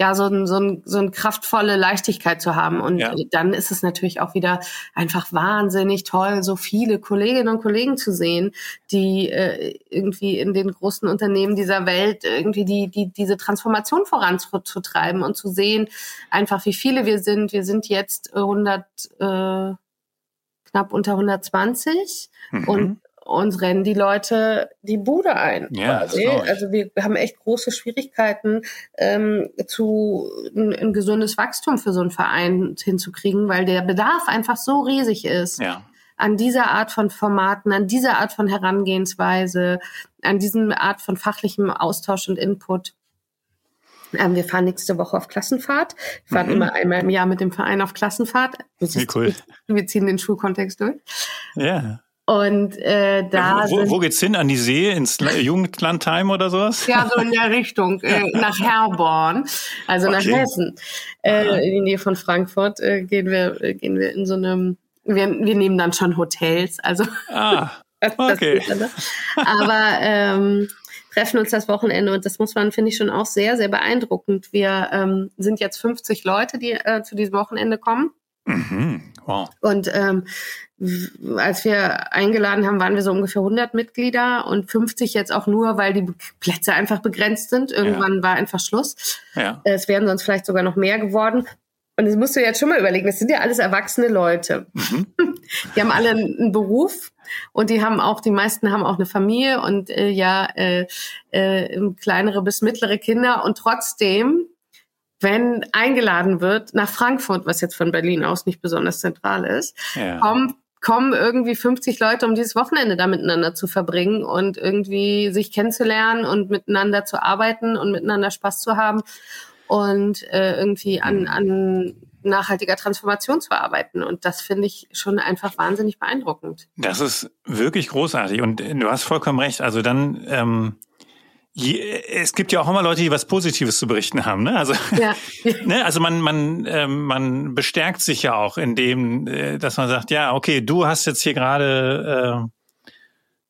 ja, so, ein, so, ein, so eine kraftvolle Leichtigkeit zu haben. Und ja. dann ist es natürlich auch wieder einfach wahnsinnig toll, so viele Kolleginnen und Kollegen zu sehen, die äh, irgendwie in den großen Unternehmen dieser Welt irgendwie die, die, diese Transformation voranzutreiben und zu sehen, einfach wie viele wir sind. Wir sind jetzt 100, äh, knapp unter 120 mhm. und uns rennen die Leute die Bude ein. Ja. Also wir haben echt große Schwierigkeiten, ähm, zu ein, ein, gesundes Wachstum für so einen Verein hinzukriegen, weil der Bedarf einfach so riesig ist. Ja. An dieser Art von Formaten, an dieser Art von Herangehensweise, an diesem Art von fachlichem Austausch und Input. Ähm, wir fahren nächste Woche auf Klassenfahrt. Wir fahren mhm. immer einmal im Jahr mit dem Verein auf Klassenfahrt. Wie cool. Wir ziehen den Schulkontext durch. Ja. Und äh, da. Ja, wo, wo, wo geht's hin? An die See? Ins Jugendlandheim oder sowas? Ja, so in der Richtung, äh, nach Herborn, also okay. nach Hessen. Äh, in die Nähe von Frankfurt äh, gehen wir, äh, gehen wir in so einem, wir, wir nehmen dann schon Hotels, also. Ah, okay. Aber ähm, treffen uns das Wochenende und das muss man, finde ich, schon auch sehr, sehr beeindruckend. Wir ähm, sind jetzt 50 Leute, die äh, zu diesem Wochenende kommen. Mhm. Wow. Und ähm, als wir eingeladen haben, waren wir so ungefähr 100 Mitglieder und 50 jetzt auch nur, weil die Plätze einfach begrenzt sind. Irgendwann ja. war einfach Schluss. Ja. Es wären sonst vielleicht sogar noch mehr geworden. Und das musst du jetzt schon mal überlegen, das sind ja alles erwachsene Leute. Mhm. Die haben alle einen Beruf und die haben auch, die meisten haben auch eine Familie und äh, ja, äh, äh, kleinere bis mittlere Kinder und trotzdem wenn eingeladen wird nach Frankfurt, was jetzt von Berlin aus nicht besonders zentral ist, ja. kommen, kommen irgendwie 50 Leute, um dieses Wochenende da miteinander zu verbringen und irgendwie sich kennenzulernen und miteinander zu arbeiten und miteinander Spaß zu haben und äh, irgendwie an, mhm. an nachhaltiger Transformation zu arbeiten. Und das finde ich schon einfach wahnsinnig beeindruckend. Das ist wirklich großartig. Und du hast vollkommen recht. Also dann ähm, es gibt ja auch immer Leute, die was Positives zu berichten haben. Ne? Also, ja. ne? also man, man, ähm, man bestärkt sich ja auch in dem, äh, dass man sagt, ja, okay, du hast jetzt hier gerade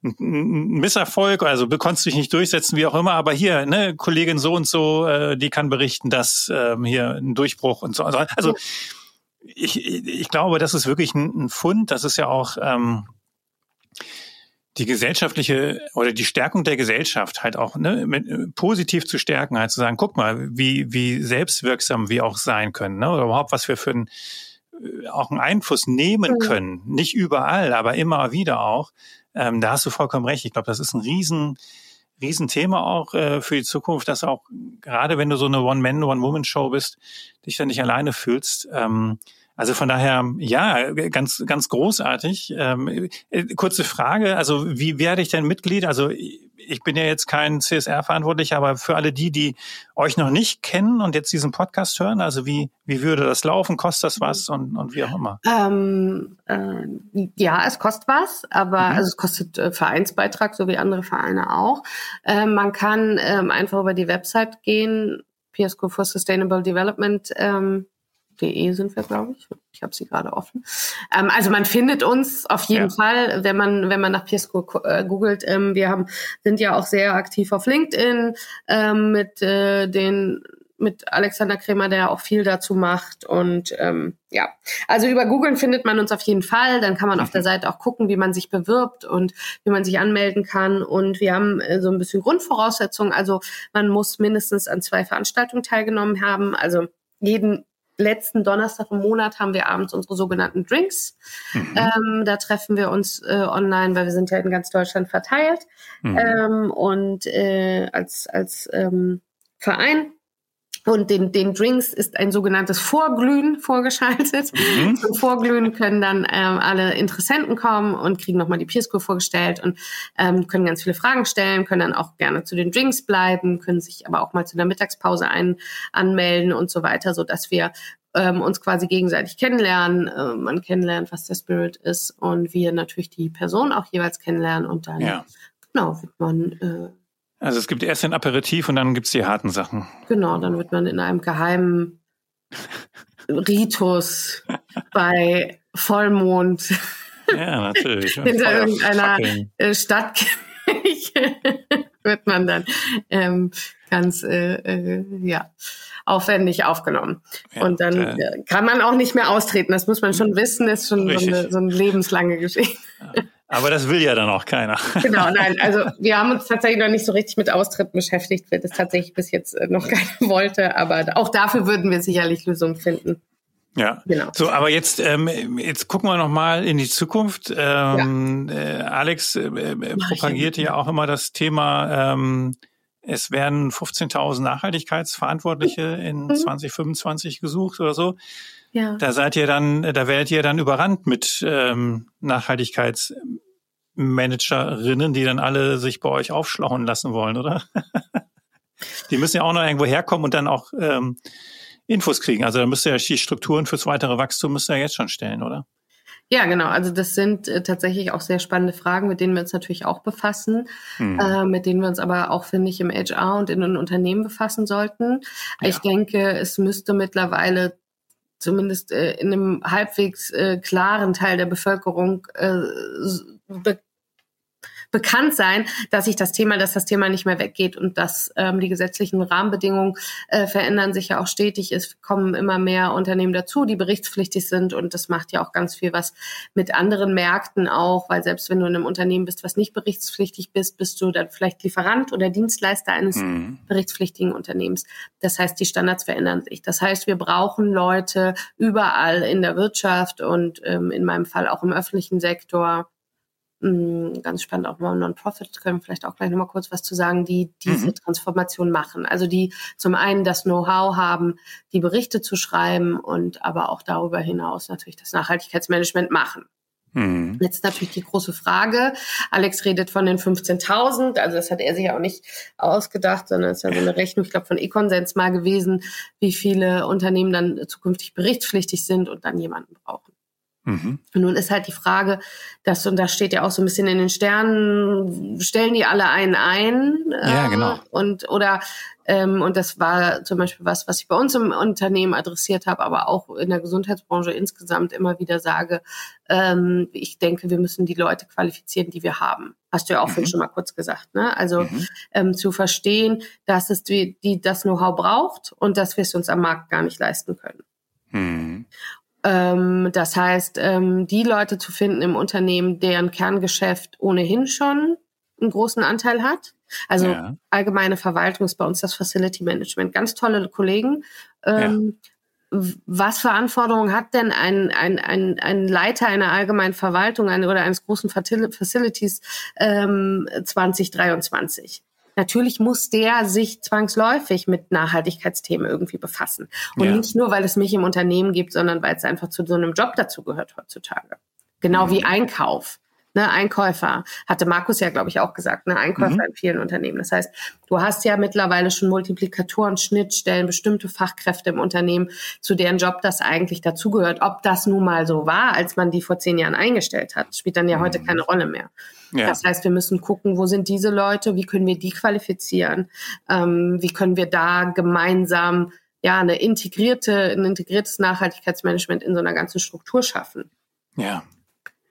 äh, einen Misserfolg, also du konntest dich nicht durchsetzen, wie auch immer, aber hier, ne, Kollegin so und so, äh, die kann berichten, dass ähm, hier ein Durchbruch und so. Also, also ich, ich glaube, das ist wirklich ein, ein Fund. Das ist ja auch ähm, die gesellschaftliche oder die Stärkung der Gesellschaft halt auch ne, mit, äh, positiv zu stärken, halt zu sagen, guck mal, wie, wie selbstwirksam wir auch sein können, ne, oder überhaupt was wir für einen, äh, auch einen Einfluss nehmen mhm. können. Nicht überall, aber immer wieder auch. Ähm, da hast du vollkommen recht. Ich glaube, das ist ein riesen, Riesenthema auch äh, für die Zukunft, dass auch gerade wenn du so eine One-Man, One-Woman-Show bist, dich dann nicht alleine fühlst. Ähm, also von daher, ja, ganz, ganz großartig. Ähm, äh, kurze Frage, also wie werde ich denn Mitglied? Also ich bin ja jetzt kein CSR-Verantwortlicher, aber für alle die, die euch noch nicht kennen und jetzt diesen Podcast hören, also wie, wie würde das laufen? Kostet das was und, und wie auch immer? Ähm, äh, ja, es kostet was, aber mhm. also es kostet äh, Vereinsbeitrag, so wie andere Vereine auch. Äh, man kann ähm, einfach über die Website gehen, PSCO for Sustainable Development ähm, De sind wir, glaube ich. Ich habe sie gerade offen. Ähm, also man findet uns auf jeden ja. Fall, wenn man wenn man nach Piesco äh, googelt. Ähm, wir haben sind ja auch sehr aktiv auf LinkedIn ähm, mit äh, den mit Alexander Kremer, der auch viel dazu macht. Und ähm, ja, also über Google findet man uns auf jeden Fall. Dann kann man auf der mhm. Seite auch gucken, wie man sich bewirbt und wie man sich anmelden kann. Und wir haben äh, so ein bisschen Grundvoraussetzungen. Also man muss mindestens an zwei Veranstaltungen teilgenommen haben. Also jeden letzten Donnerstag im Monat haben wir abends unsere sogenannten Drinks. Mhm. Ähm, da treffen wir uns äh, online, weil wir sind ja in ganz Deutschland verteilt. Mhm. Ähm, und äh, als, als ähm, Verein und den, den Drinks ist ein sogenanntes Vorglühen vorgeschaltet. Mhm. Zum Vorglühen können dann ähm, alle Interessenten kommen und kriegen nochmal die Peer School vorgestellt und ähm, können ganz viele Fragen stellen, können dann auch gerne zu den Drinks bleiben, können sich aber auch mal zu der Mittagspause ein, anmelden und so weiter, so dass wir ähm, uns quasi gegenseitig kennenlernen, äh, man kennenlernt, was der Spirit ist und wir natürlich die Person auch jeweils kennenlernen und dann ja. genau wird man äh, also es gibt erst den Aperitif und dann gibt's die harten Sachen. Genau, dann wird man in einem geheimen Ritus bei Vollmond ja, natürlich. hinter irgendeiner äh, Stadtkirche wird man dann ähm, ganz äh, äh, ja aufwendig aufgenommen. Ja, und dann äh, kann man auch nicht mehr austreten. Das muss man schon wissen. Das ist schon so eine, so eine lebenslange Geschichte. Ja. Aber das will ja dann auch keiner. Genau, nein. Also wir haben uns tatsächlich noch nicht so richtig mit Austritten beschäftigt, wird es tatsächlich bis jetzt äh, noch keiner wollte. Aber auch dafür würden wir sicherlich Lösungen finden. Ja, genau. So, aber jetzt ähm, jetzt gucken wir noch mal in die Zukunft. Ähm, ja. äh, Alex äh, äh propagiert ja auch immer das Thema. Ähm, es werden 15.000 Nachhaltigkeitsverantwortliche in mhm. 2025 gesucht oder so. Ja. Da seid ihr dann, da werdet ihr dann überrannt mit ähm, Nachhaltigkeitsmanagerinnen, die dann alle sich bei euch aufschlauen lassen wollen, oder? die müssen ja auch noch irgendwo herkommen und dann auch ähm, Infos kriegen. Also da müsst ihr ja die Strukturen fürs weitere Wachstum müsst ihr ja jetzt schon stellen, oder? Ja, genau. Also das sind äh, tatsächlich auch sehr spannende Fragen, mit denen wir uns natürlich auch befassen, hm. äh, mit denen wir uns aber auch, finde ich, im HR und in den Unternehmen befassen sollten. Ja. Ich denke, es müsste mittlerweile zumindest äh, in einem halbwegs äh, klaren Teil der Bevölkerung äh, bekannt sein, dass sich das Thema, dass das Thema nicht mehr weggeht und dass ähm, die gesetzlichen Rahmenbedingungen äh, verändern sich ja auch stetig. Es kommen immer mehr Unternehmen dazu, die berichtspflichtig sind und das macht ja auch ganz viel was mit anderen Märkten auch, weil selbst wenn du in einem Unternehmen bist, was nicht berichtspflichtig bist, bist du dann vielleicht Lieferant oder Dienstleister eines mhm. berichtspflichtigen Unternehmens. Das heißt, die Standards verändern sich. Das heißt, wir brauchen Leute überall in der Wirtschaft und ähm, in meinem Fall auch im öffentlichen Sektor, ganz spannend auch mal Non-Profit, können vielleicht auch gleich nochmal kurz was zu sagen, die diese mhm. Transformation machen. Also die zum einen das Know-how haben, die Berichte zu schreiben und aber auch darüber hinaus natürlich das Nachhaltigkeitsmanagement machen. Mhm. Jetzt natürlich die große Frage. Alex redet von den 15.000, also das hat er sich ja auch nicht ausgedacht, sondern es ist ja so eine Rechnung, ich glaube, von Econsens mal gewesen, wie viele Unternehmen dann zukünftig berichtspflichtig sind und dann jemanden brauchen. Mhm. Nun ist halt die Frage, dass, und das steht ja auch so ein bisschen in den Sternen, stellen die alle einen ein? Ja, äh, genau. Und, oder, ähm, und das war zum Beispiel was, was ich bei uns im Unternehmen adressiert habe, aber auch in der Gesundheitsbranche insgesamt immer wieder sage, ähm, ich denke, wir müssen die Leute qualifizieren, die wir haben. Hast du ja auch mhm. schon mal kurz gesagt, ne? Also mhm. ähm, zu verstehen, dass es die, die das Know-how braucht und dass wir es uns am Markt gar nicht leisten können. Mhm. Ähm, das heißt, ähm, die Leute zu finden im Unternehmen, deren Kerngeschäft ohnehin schon einen großen Anteil hat. Also ja. allgemeine Verwaltung ist bei uns das Facility Management. Ganz tolle Kollegen. Ähm, ja. Was für Anforderungen hat denn ein, ein, ein, ein Leiter einer allgemeinen Verwaltung eine, oder eines großen Facilities ähm, 2023? Natürlich muss der sich zwangsläufig mit Nachhaltigkeitsthemen irgendwie befassen. Und ja. nicht nur, weil es mich im Unternehmen gibt, sondern weil es einfach zu so einem Job dazu gehört heutzutage. Genau mhm. wie Einkauf ne, Einkäufer, hatte Markus ja, glaube ich, auch gesagt, ne, Einkäufer mhm. in vielen Unternehmen. Das heißt, du hast ja mittlerweile schon Multiplikatoren, Schnittstellen, bestimmte Fachkräfte im Unternehmen, zu deren Job das eigentlich dazugehört. Ob das nun mal so war, als man die vor zehn Jahren eingestellt hat, spielt dann ja mhm. heute keine Rolle mehr. Ja. Das heißt, wir müssen gucken, wo sind diese Leute, wie können wir die qualifizieren, ähm, wie können wir da gemeinsam ja eine integrierte, ein integriertes Nachhaltigkeitsmanagement in so einer ganzen Struktur schaffen. Ja,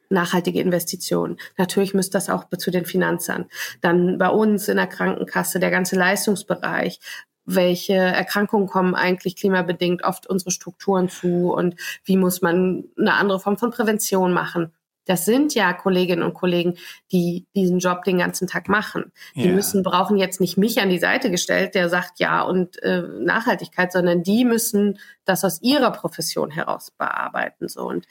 nachhaltige Investitionen. Natürlich müsste das auch zu den Finanzern. Dann bei uns in der Krankenkasse der ganze Leistungsbereich. Welche Erkrankungen kommen eigentlich klimabedingt oft unsere Strukturen zu und wie muss man eine andere Form von Prävention machen? Das sind ja Kolleginnen und Kollegen, die diesen Job den ganzen Tag machen. Die ja. müssen, brauchen jetzt nicht mich an die Seite gestellt, der sagt ja und äh, Nachhaltigkeit, sondern die müssen das aus ihrer Profession heraus bearbeiten. So und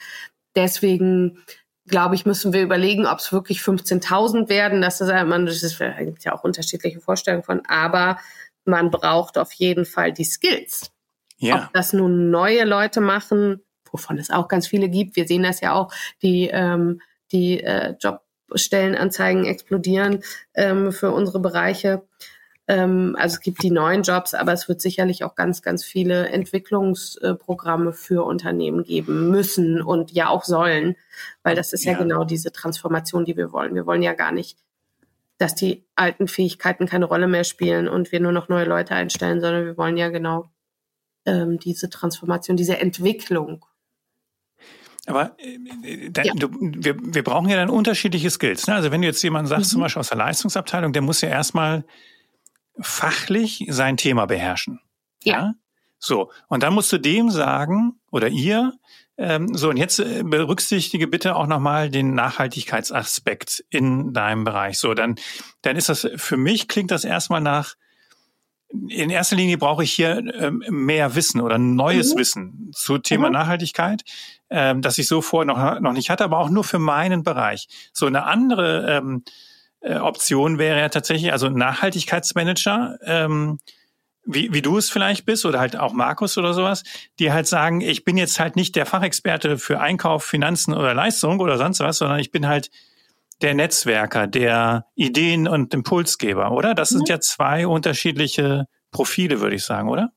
deswegen glaube ich, müssen wir überlegen, ob es wirklich 15.000 werden. Das ist, man, das ist, da gibt ja auch unterschiedliche Vorstellungen von, aber man braucht auf jeden Fall die Skills. Ja. Ob das nun neue Leute machen, wovon es auch ganz viele gibt. Wir sehen das ja auch, die, ähm, die äh, Jobstellenanzeigen explodieren ähm, für unsere Bereiche. Ähm, also es gibt die neuen Jobs, aber es wird sicherlich auch ganz, ganz viele Entwicklungsprogramme für Unternehmen geben müssen und ja auch sollen, weil das ist ja, ja genau diese Transformation, die wir wollen. Wir wollen ja gar nicht, dass die alten Fähigkeiten keine Rolle mehr spielen und wir nur noch neue Leute einstellen, sondern wir wollen ja genau ähm, diese Transformation, diese Entwicklung aber äh, da, ja. du, wir, wir brauchen ja dann unterschiedliche Skills. Ne? Also wenn du jetzt jemanden sagst, mhm. zum Beispiel aus der Leistungsabteilung, der muss ja erstmal fachlich sein Thema beherrschen. Ja. ja? So, und dann musst du dem sagen oder ihr, ähm, so, und jetzt äh, berücksichtige bitte auch nochmal den Nachhaltigkeitsaspekt in deinem Bereich. So, dann, dann ist das, für mich klingt das erstmal nach, in erster Linie brauche ich hier ähm, mehr Wissen oder neues mhm. Wissen zu Thema mhm. Nachhaltigkeit, ähm, das ich so vorher noch, noch nicht hatte, aber auch nur für meinen Bereich. So eine andere ähm, äh, Option wäre ja tatsächlich, also Nachhaltigkeitsmanager, ähm, wie, wie du es vielleicht bist oder halt auch Markus oder sowas, die halt sagen, ich bin jetzt halt nicht der Fachexperte für Einkauf, Finanzen oder Leistung oder sonst was, sondern ich bin halt der Netzwerker, der Ideen- und Impulsgeber, oder? Das mhm. sind ja zwei unterschiedliche Profile, würde ich sagen, oder?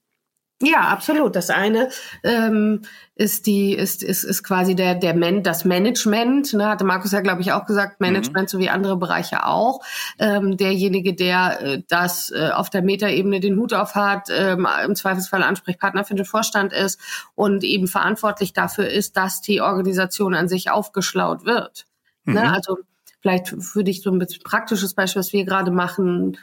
Ja, absolut. Das eine ähm, ist die ist ist ist quasi der der Man, das Management. Ne, hatte Markus ja glaube ich auch gesagt, mhm. Management mhm. sowie andere Bereiche auch. Ähm, derjenige, der äh, das äh, auf der Metaebene den Hut auf hat, ähm, im Zweifelsfall Ansprechpartner für den Vorstand ist und eben verantwortlich dafür ist, dass die Organisation an sich aufgeschlaut wird. Ne, mhm. Ne, also vielleicht für dich so ein bisschen praktisches Beispiel, was wir gerade machen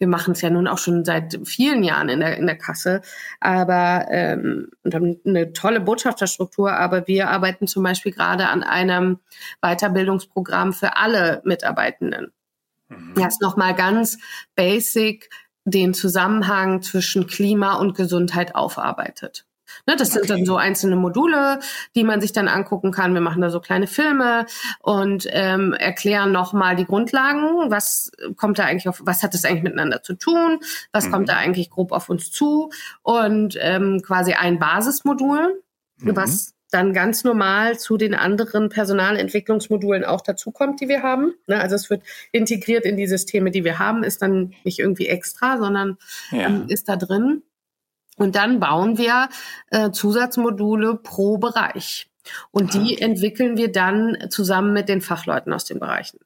wir machen es ja nun auch schon seit vielen Jahren in der, in der Kasse, aber ähm, und haben eine tolle Botschafterstruktur, aber wir arbeiten zum Beispiel gerade an einem Weiterbildungsprogramm für alle Mitarbeitenden. Mhm. Das nochmal ganz basic den Zusammenhang zwischen Klima und Gesundheit aufarbeitet. Ne, das okay. sind dann so einzelne Module, die man sich dann angucken kann. Wir machen da so kleine Filme und ähm, erklären nochmal die Grundlagen. Was kommt da eigentlich auf, was hat das eigentlich miteinander zu tun? Was mhm. kommt da eigentlich grob auf uns zu? Und ähm, quasi ein Basismodul, mhm. was dann ganz normal zu den anderen Personalentwicklungsmodulen auch dazukommt, die wir haben. Ne, also es wird integriert in die Systeme, die wir haben, ist dann nicht irgendwie extra, sondern ja. ist da drin. Und dann bauen wir äh, Zusatzmodule pro Bereich. Und die okay. entwickeln wir dann zusammen mit den Fachleuten aus den Bereichen.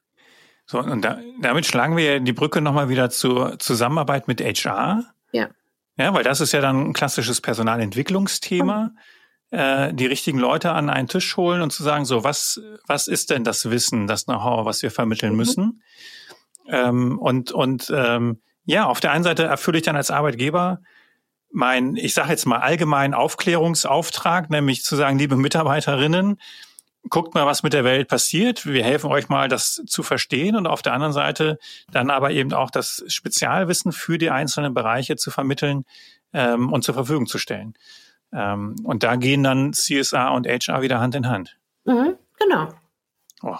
So, und da, damit schlagen wir die Brücke nochmal wieder zur Zusammenarbeit mit HR. Ja. Ja, weil das ist ja dann ein klassisches Personalentwicklungsthema. Mhm. Äh, die richtigen Leute an einen Tisch holen und zu sagen, so, was, was ist denn das Wissen, das Know-how, was wir vermitteln mhm. müssen? Ähm, und und ähm, ja, auf der einen Seite erfülle ich dann als Arbeitgeber mein, ich sage jetzt mal allgemeinen Aufklärungsauftrag, nämlich zu sagen, liebe Mitarbeiterinnen, guckt mal, was mit der Welt passiert. Wir helfen euch mal, das zu verstehen und auf der anderen Seite dann aber eben auch das Spezialwissen für die einzelnen Bereiche zu vermitteln ähm, und zur Verfügung zu stellen. Ähm, und da gehen dann CSA und HR wieder Hand in Hand. Mhm, genau. Oh,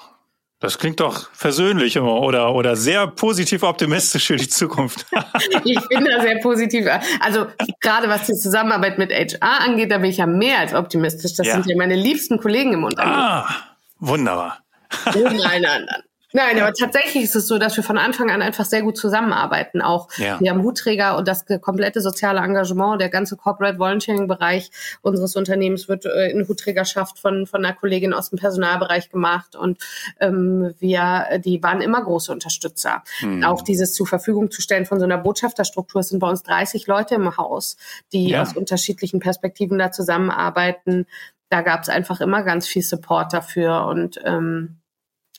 Das klingt doch versöhnlich oder, oder sehr positiv optimistisch für die Zukunft. ich bin da sehr positiv. Also gerade was die Zusammenarbeit mit HR angeht, da bin ich ja mehr als optimistisch. Das ja. sind ja meine liebsten Kollegen im Unternehmen. Ah, wunderbar. Ohne einen anderen. Nein, aber tatsächlich ist es so, dass wir von Anfang an einfach sehr gut zusammenarbeiten. Auch ja. wir haben Hutträger und das komplette soziale Engagement, der ganze Corporate Volunteering Bereich unseres Unternehmens wird äh, in Hutträgerschaft von von einer Kollegin aus dem Personalbereich gemacht und ähm, wir, die waren immer große Unterstützer. Hm. Auch dieses zur Verfügung zu stellen von so einer Botschafterstruktur es sind bei uns 30 Leute im Haus, die ja. aus unterschiedlichen Perspektiven da zusammenarbeiten. Da gab es einfach immer ganz viel Support dafür und ähm,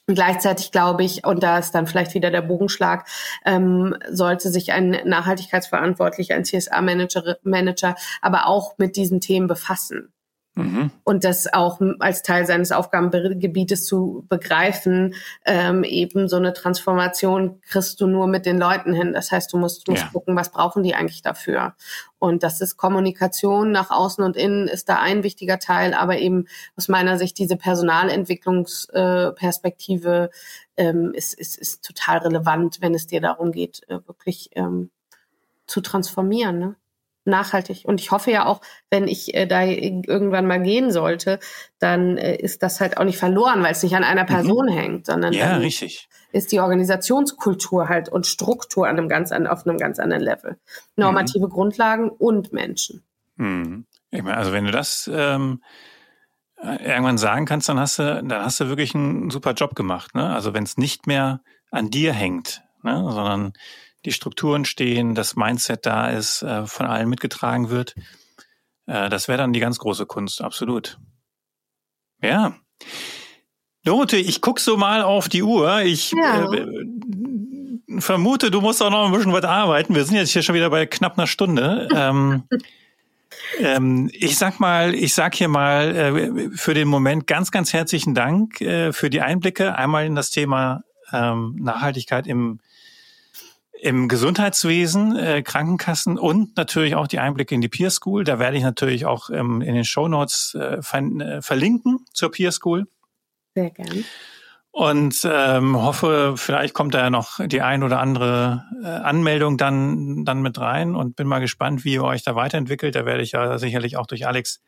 Gleichzeitig glaube ich, und da ist dann vielleicht wieder der Bogenschlag, ähm, sollte sich ein Nachhaltigkeitsverantwortlicher, ein CSA-Manager, Manager, aber auch mit diesen Themen befassen. Mhm. Und das auch als Teil seines Aufgabengebietes zu begreifen, ähm, eben so eine Transformation kriegst du nur mit den Leuten hin. Das heißt, du musst, musst ja. gucken, was brauchen die eigentlich dafür. Und das ist Kommunikation nach außen und innen ist da ein wichtiger Teil, aber eben aus meiner Sicht diese Personalentwicklungsperspektive äh, ähm, ist, ist, ist total relevant, wenn es dir darum geht, äh, wirklich ähm, zu transformieren. Ne? Nachhaltig. Und ich hoffe ja auch, wenn ich äh, da irgendwann mal gehen sollte, dann äh, ist das halt auch nicht verloren, weil es nicht an einer mhm. Person mhm. hängt, sondern ja, richtig. ist die Organisationskultur halt und Struktur an einem ganz an, auf einem ganz anderen Level. Normative mhm. Grundlagen und Menschen. Mhm. Ich meine, also wenn du das ähm, irgendwann sagen kannst, dann hast du, dann hast du wirklich einen super Job gemacht. Ne? Also wenn es nicht mehr an dir hängt, ne? sondern die Strukturen stehen, das Mindset da ist, äh, von allen mitgetragen wird. Äh, das wäre dann die ganz große Kunst, absolut. Ja. Dorothee, ich guck so mal auf die Uhr. Ich ja. äh, vermute, du musst auch noch ein bisschen was arbeiten. Wir sind jetzt hier schon wieder bei knapp einer Stunde. ähm, ähm, ich sag mal, ich sag hier mal äh, für den Moment ganz, ganz herzlichen Dank äh, für die Einblicke. Einmal in das Thema ähm, Nachhaltigkeit im im Gesundheitswesen, äh, Krankenkassen und natürlich auch die Einblicke in die Peer School. Da werde ich natürlich auch ähm, in den Show Notes äh, ver äh, verlinken zur Peer School. Sehr gern. Und ähm, hoffe, vielleicht kommt da ja noch die ein oder andere äh, Anmeldung dann, dann mit rein und bin mal gespannt, wie ihr euch da weiterentwickelt. Da werde ich ja sicherlich auch durch Alex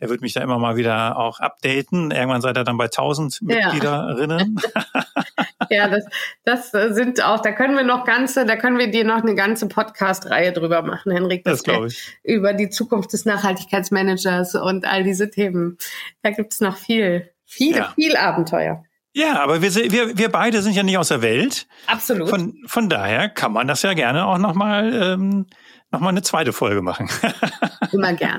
der wird mich da immer mal wieder auch updaten. Irgendwann seid ihr dann bei 1000 Mitgliederinnen. ja, das, das sind auch, da können wir noch ganze, da können wir dir noch eine ganze Podcast-Reihe drüber machen, Henrik. Das glaube ich. Über die Zukunft des Nachhaltigkeitsmanagers und all diese Themen. Da gibt es noch viel, viel, ja. viel Abenteuer. Ja, aber wir, wir, wir beide sind ja nicht aus der Welt. Absolut. Von, von daher kann man das ja gerne auch nochmal ähm, noch eine zweite Folge machen. Immer gern.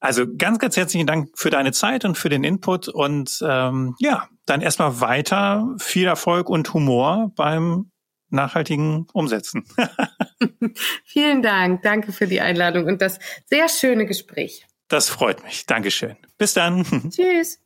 Also ganz, ganz herzlichen Dank für deine Zeit und für den Input und ähm, ja, dann erstmal weiter viel Erfolg und Humor beim nachhaltigen Umsetzen. Vielen Dank. Danke für die Einladung und das sehr schöne Gespräch. Das freut mich. Dankeschön. Bis dann. Tschüss.